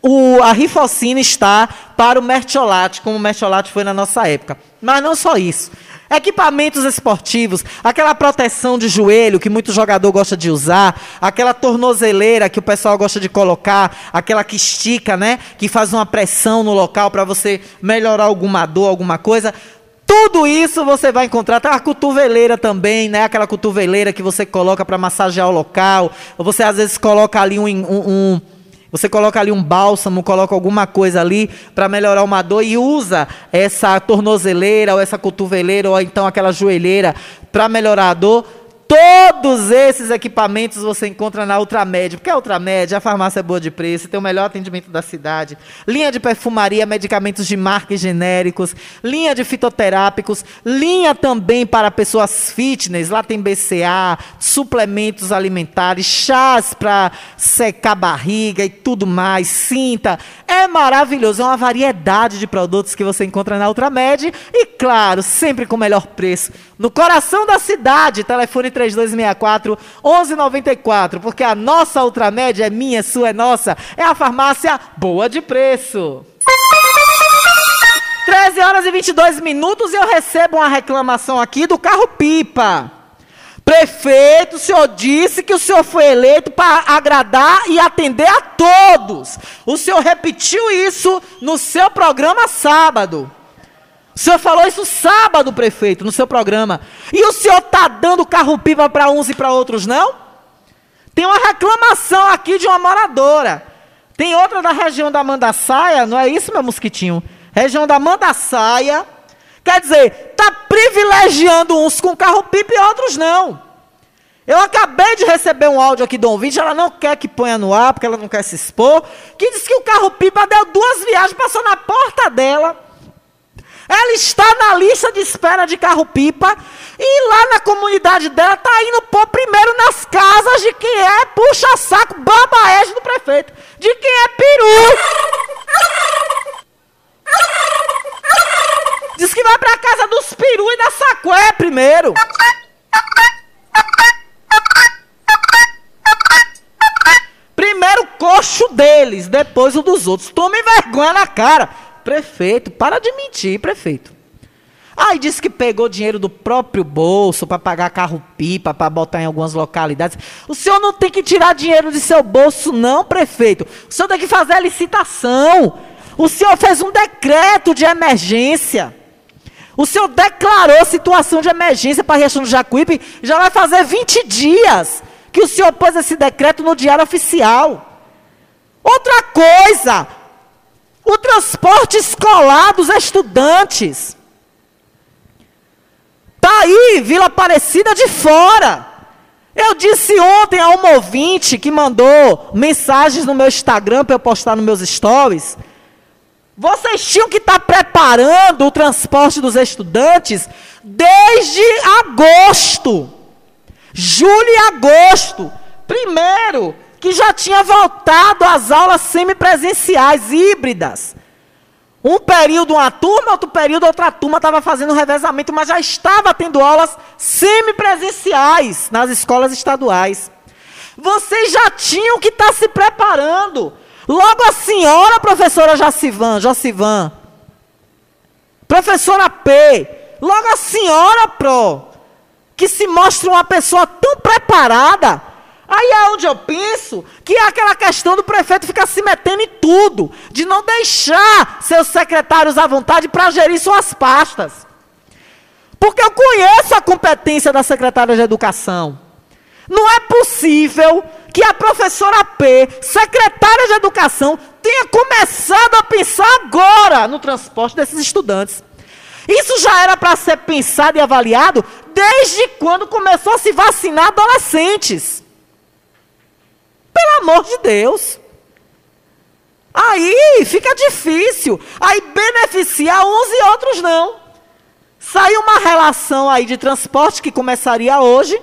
o, a rifocina está para o mertiolate, como o mertiolate foi na nossa época. Mas não só isso. Equipamentos esportivos, aquela proteção de joelho que muito jogador gosta de usar, aquela tornozeleira que o pessoal gosta de colocar, aquela que estica, né? Que faz uma pressão no local para você melhorar alguma dor, alguma coisa. Tudo isso você vai encontrar. Tem a cotoveleira também, né? Aquela cotoveleira que você coloca para massagear o local. Ou você às vezes coloca ali um, um, um você coloca ali um bálsamo, coloca alguma coisa ali para melhorar uma dor e usa essa tornozeleira ou essa cotoveleira ou então aquela joelheira para melhorar a dor. Todos esses equipamentos você encontra na Ultramed. Porque a Ultramed, a farmácia é boa de preço, tem o melhor atendimento da cidade. Linha de perfumaria, medicamentos de marca e genéricos, linha de fitoterápicos, linha também para pessoas fitness. Lá tem BCA, suplementos alimentares, chás para secar barriga e tudo mais, cinta. É maravilhoso, é uma variedade de produtos que você encontra na Ultramed e claro, sempre com o melhor preço. No coração da cidade, telefone 3264 1194, porque a nossa Ultramed é minha, sua é nossa. É a farmácia boa de preço. 13 horas e 22 minutos e eu recebo uma reclamação aqui do carro pipa. Prefeito, o senhor disse que o senhor foi eleito para agradar e atender a todos. O senhor repetiu isso no seu programa sábado. O senhor falou isso sábado, prefeito, no seu programa. E o senhor está dando carro-pipa para uns e para outros, não? Tem uma reclamação aqui de uma moradora. Tem outra da região da Mandaçaia, não é isso, meu mosquitinho? Região da Mandaçaia. Quer dizer, está privilegiando uns com carro-pipa e outros não. Eu acabei de receber um áudio aqui do ouvinte, ela não quer que ponha no ar, porque ela não quer se expor, que diz que o carro-pipa deu duas viagens, passou na porta dela. Ela está na lista de espera de carro-pipa e lá na comunidade dela está indo pôr primeiro nas casas de quem é puxa-saco, babaege do prefeito, de quem é peru. Diz que vai para casa dos peru e da sacué primeiro. Primeiro o coxo deles, depois o dos outros. Tome vergonha na cara. Prefeito, para de mentir, prefeito. Aí disse que pegou dinheiro do próprio bolso para pagar carro-pipa, para botar em algumas localidades. O senhor não tem que tirar dinheiro de seu bolso, não, prefeito. O senhor tem que fazer a licitação. O senhor fez um decreto de emergência. O senhor declarou situação de emergência para a região do Jacuípe. Já vai fazer 20 dias que o senhor pôs esse decreto no Diário Oficial. Outra coisa, o transporte escolar dos estudantes. Está aí, Vila Aparecida de fora. Eu disse ontem a um ouvinte que mandou mensagens no meu Instagram para eu postar nos meus stories. Vocês tinham que estar preparando o transporte dos estudantes desde agosto. Julho e agosto. Primeiro, que já tinha voltado às aulas semipresenciais, híbridas. Um período uma turma, outro período outra turma estava fazendo revezamento, mas já estava tendo aulas semipresenciais nas escolas estaduais. Vocês já tinham que estar se preparando. Logo a senhora, professora Jacivan, Jocivan, professora P, logo a senhora, Pro, que se mostra uma pessoa tão preparada, aí é onde eu penso que é aquela questão do prefeito ficar se metendo em tudo, de não deixar seus secretários à vontade para gerir suas pastas. Porque eu conheço a competência da secretária de educação. Não é possível que a professora P, secretária de educação, tenha começado a pensar agora no transporte desses estudantes. Isso já era para ser pensado e avaliado desde quando começou a se vacinar adolescentes. Pelo amor de Deus. Aí fica difícil. Aí beneficiar uns e outros não. Saiu uma relação aí de transporte que começaria hoje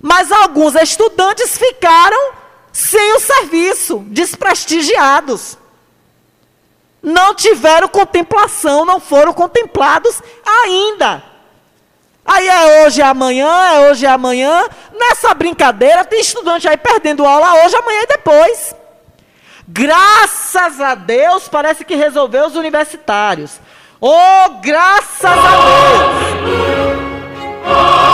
mas alguns estudantes ficaram sem o serviço, desprestigiados. Não tiveram contemplação, não foram contemplados ainda. Aí é hoje, é amanhã, é hoje, é amanhã. Nessa brincadeira, tem estudante aí perdendo aula hoje, amanhã e depois. Graças a Deus, parece que resolveu os universitários. Oh, graças a Deus!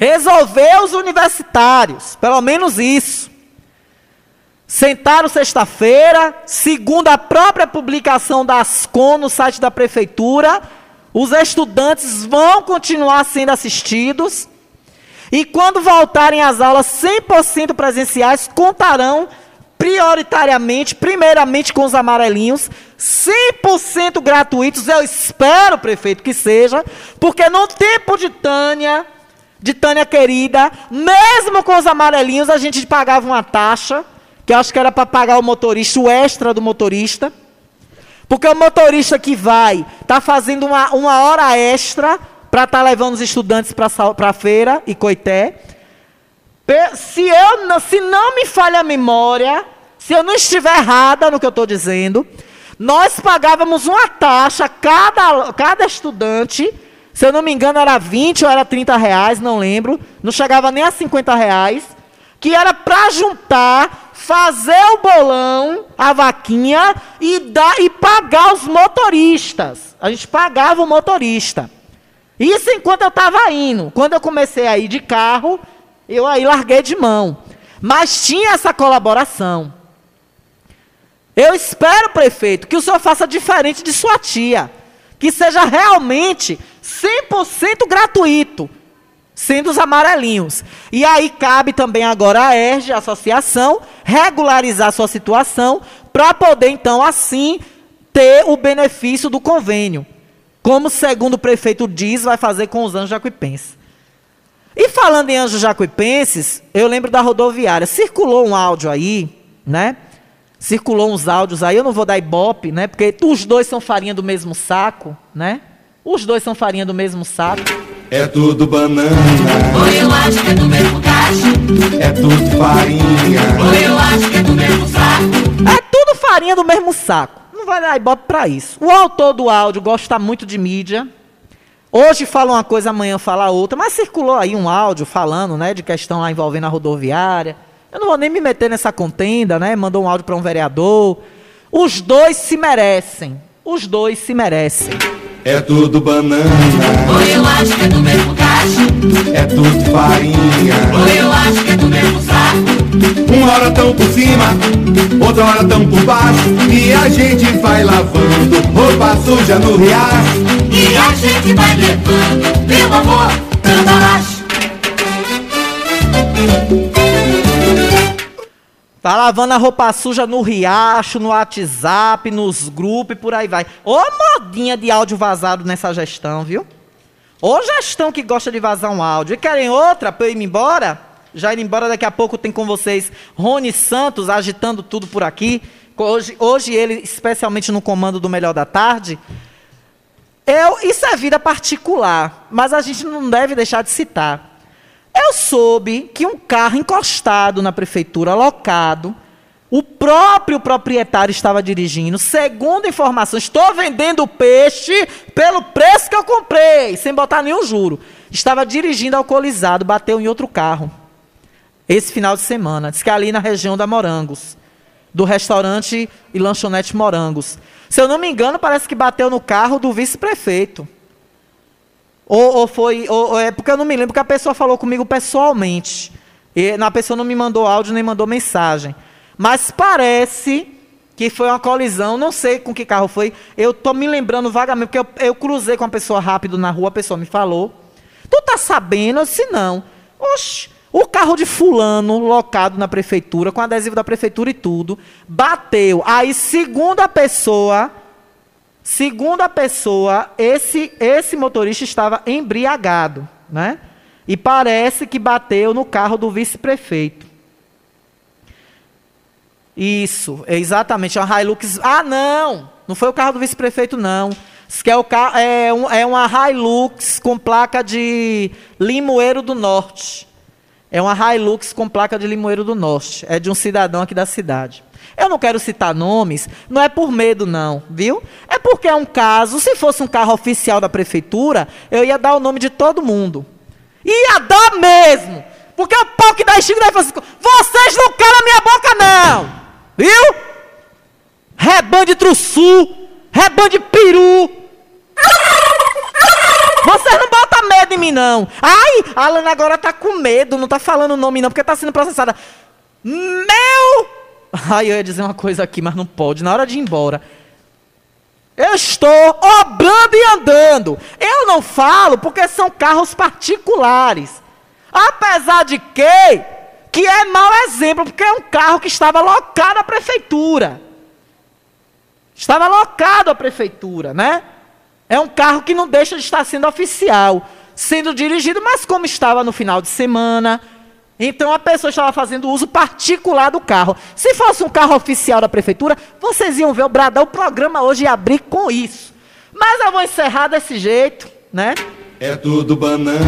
Resolveu os universitários, pelo menos isso. Sentaram sexta-feira, segundo a própria publicação da Ascom no site da prefeitura, os estudantes vão continuar sendo assistidos. E quando voltarem às aulas 100% presenciais, contarão prioritariamente, primeiramente com os amarelinhos, 100% gratuitos. Eu espero, prefeito, que seja, porque no tempo de Tânia, de Tânia querida, mesmo com os amarelinhos, a gente pagava uma taxa, que acho que era para pagar o motorista, o extra do motorista. Porque o motorista que vai está fazendo uma, uma hora extra para estar tá levando os estudantes para a feira e coité. Se, eu, se não me falha a memória, se eu não estiver errada no que eu estou dizendo, nós pagávamos uma taxa, cada, cada estudante, se eu não me engano, era 20 ou era 30 reais, não lembro. Não chegava nem a 50 reais. Que era para juntar, fazer o bolão, a vaquinha e, dar, e pagar os motoristas. A gente pagava o motorista. Isso enquanto eu estava indo. Quando eu comecei a ir de carro, eu aí larguei de mão. Mas tinha essa colaboração. Eu espero, prefeito, que o senhor faça diferente de sua tia. Que seja realmente 100% gratuito, sendo os amarelinhos. E aí cabe também agora a ERG, a associação, regularizar sua situação para poder então assim ter o benefício do convênio. Como segundo o prefeito diz, vai fazer com os anjos jacuipenses. E falando em anjos jacuipenses, eu lembro da rodoviária. Circulou um áudio aí, né? Circulou uns áudios aí, eu não vou dar ibope, né? Porque os dois são farinha do mesmo saco, né? Os dois são farinha do mesmo saco. É tudo banana. Ou eu acho que é do mesmo cacho. É tudo farinha. Ou eu acho que é do mesmo saco. É tudo farinha do mesmo saco. Não vai dar ibope pra isso. O autor do áudio gosta muito de mídia. Hoje fala uma coisa, amanhã fala outra. Mas circulou aí um áudio falando, né, de questão lá envolvendo a rodoviária. Eu não vou nem me meter nessa contenda, né? Mandou um áudio para um vereador. Os dois se merecem. Os dois se merecem. É tudo banana. Ou eu acho que é do mesmo cacho. É tudo farinha. Ou eu acho que é do mesmo saco. Uma hora tão por cima, outra hora tão por baixo. E a gente vai lavando roupa suja no riacho. E a gente vai levando, meu amor, cambalacho. Tá lavando a roupa suja no riacho, no WhatsApp, nos grupos e por aí vai. Ô modinha de áudio vazado nessa gestão, viu? Ou gestão que gosta de vazar um áudio e querem outra pra eu ir embora? Já ir embora, daqui a pouco tem com vocês Rony Santos agitando tudo por aqui. Hoje, hoje ele, especialmente no comando do Melhor da Tarde. Eu, isso é vida particular, mas a gente não deve deixar de citar. Eu soube que um carro encostado na prefeitura, locado, o próprio proprietário estava dirigindo. Segundo informações, estou vendendo peixe pelo preço que eu comprei, sem botar nenhum juro. Estava dirigindo alcoolizado, bateu em outro carro. Esse final de semana. Diz que ali na região da Morangos. Do restaurante e lanchonete Morangos. Se eu não me engano, parece que bateu no carro do vice-prefeito. Ou, ou, foi. Ou, é porque eu não me lembro que a pessoa falou comigo pessoalmente. E a pessoa não me mandou áudio nem mandou mensagem. Mas parece que foi uma colisão, não sei com que carro foi. Eu tô me lembrando vagamente, porque eu, eu cruzei com uma pessoa rápido na rua, a pessoa me falou. Tu tá sabendo? Eu disse, não. Oxe, o carro de fulano, locado na prefeitura, com adesivo da prefeitura e tudo, bateu. Aí, segundo a pessoa, segundo a pessoa, esse, esse motorista estava embriagado, né? E parece que bateu no carro do vice-prefeito. Isso, é exatamente, é uma Hilux. Ah, não! Não foi o carro do vice-prefeito, não. Que é, o carro, é, um, é uma Hilux com placa de Limoeiro do Norte. É uma Hilux com placa de Limoeiro do Norte. É de um cidadão aqui da cidade. Eu não quero citar nomes, não é por medo, não, viu? É porque é um caso, se fosse um carro oficial da prefeitura, eu ia dar o nome de todo mundo. Ia dar mesmo! Porque o pau que dá estica daí assim, vocês não calam a minha boca, não! Viu? Rebande trussu, rebande peru. Vocês não botam medo em mim, não. Ai, a Alana agora tá com medo, não tá falando o nome, não, porque tá sendo processada. Meu! Ai, eu ia dizer uma coisa aqui, mas não pode. Na hora de ir embora. Eu estou obrando e andando. Eu não falo porque são carros particulares. Apesar de que que é mau exemplo, porque é um carro que estava locado à prefeitura. Estava locado à prefeitura, né? É um carro que não deixa de estar sendo oficial, sendo dirigido, mas como estava no final de semana, então a pessoa estava fazendo uso particular do carro. Se fosse um carro oficial da prefeitura, vocês iam ver o Bradão, o programa hoje ia abrir com isso. Mas eu vou encerrar desse jeito, né? É tudo banana.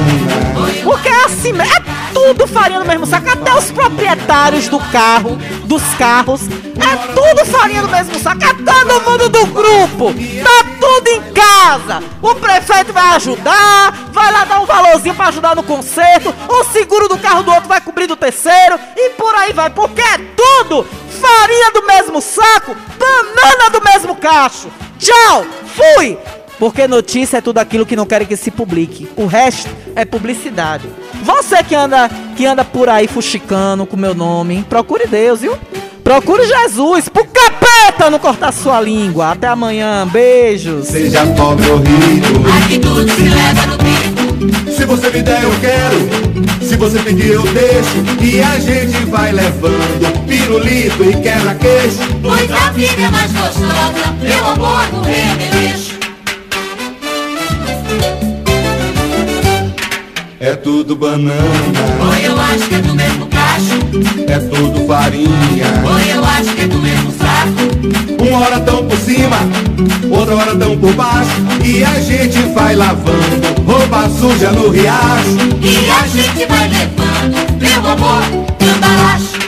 Porque é assim, é tudo farinha do mesmo saco. Até os proprietários do carro, dos carros, é tudo farinha do mesmo saco. É todo mundo do grupo. Tá tudo em casa. O prefeito vai ajudar, vai lá dar um valorzinho para ajudar no conserto. O seguro do carro do outro vai cobrir do terceiro. E por aí vai. Porque é tudo farinha do mesmo saco, banana do mesmo cacho. Tchau, fui. Porque notícia é tudo aquilo que não querem que se publique. O resto é publicidade. Você que anda, que anda por aí fuxicando com meu nome, procure Deus, viu? Procure Jesus, pro capeta não cortar sua língua. Até amanhã, beijos. Seja pobre ou rico, aqui tudo se leva no bico. Se você me der, eu quero. Se você pedir, eu deixo. E a gente vai levando pirulito e quebra-queixo. Pois a vida é mais gostosa, meu amor, no remeleixo. É tudo banana. Oi, eu acho que é do mesmo cacho. É tudo farinha. Oi, eu acho que é do mesmo saco. Uma hora tão por cima, outra hora tão por baixo. E a gente vai lavando roupa suja no riacho. E a gente vai levando, meu amor, cambalacho.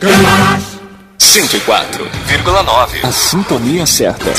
Cambalacho. 104,9. A sintonia certa.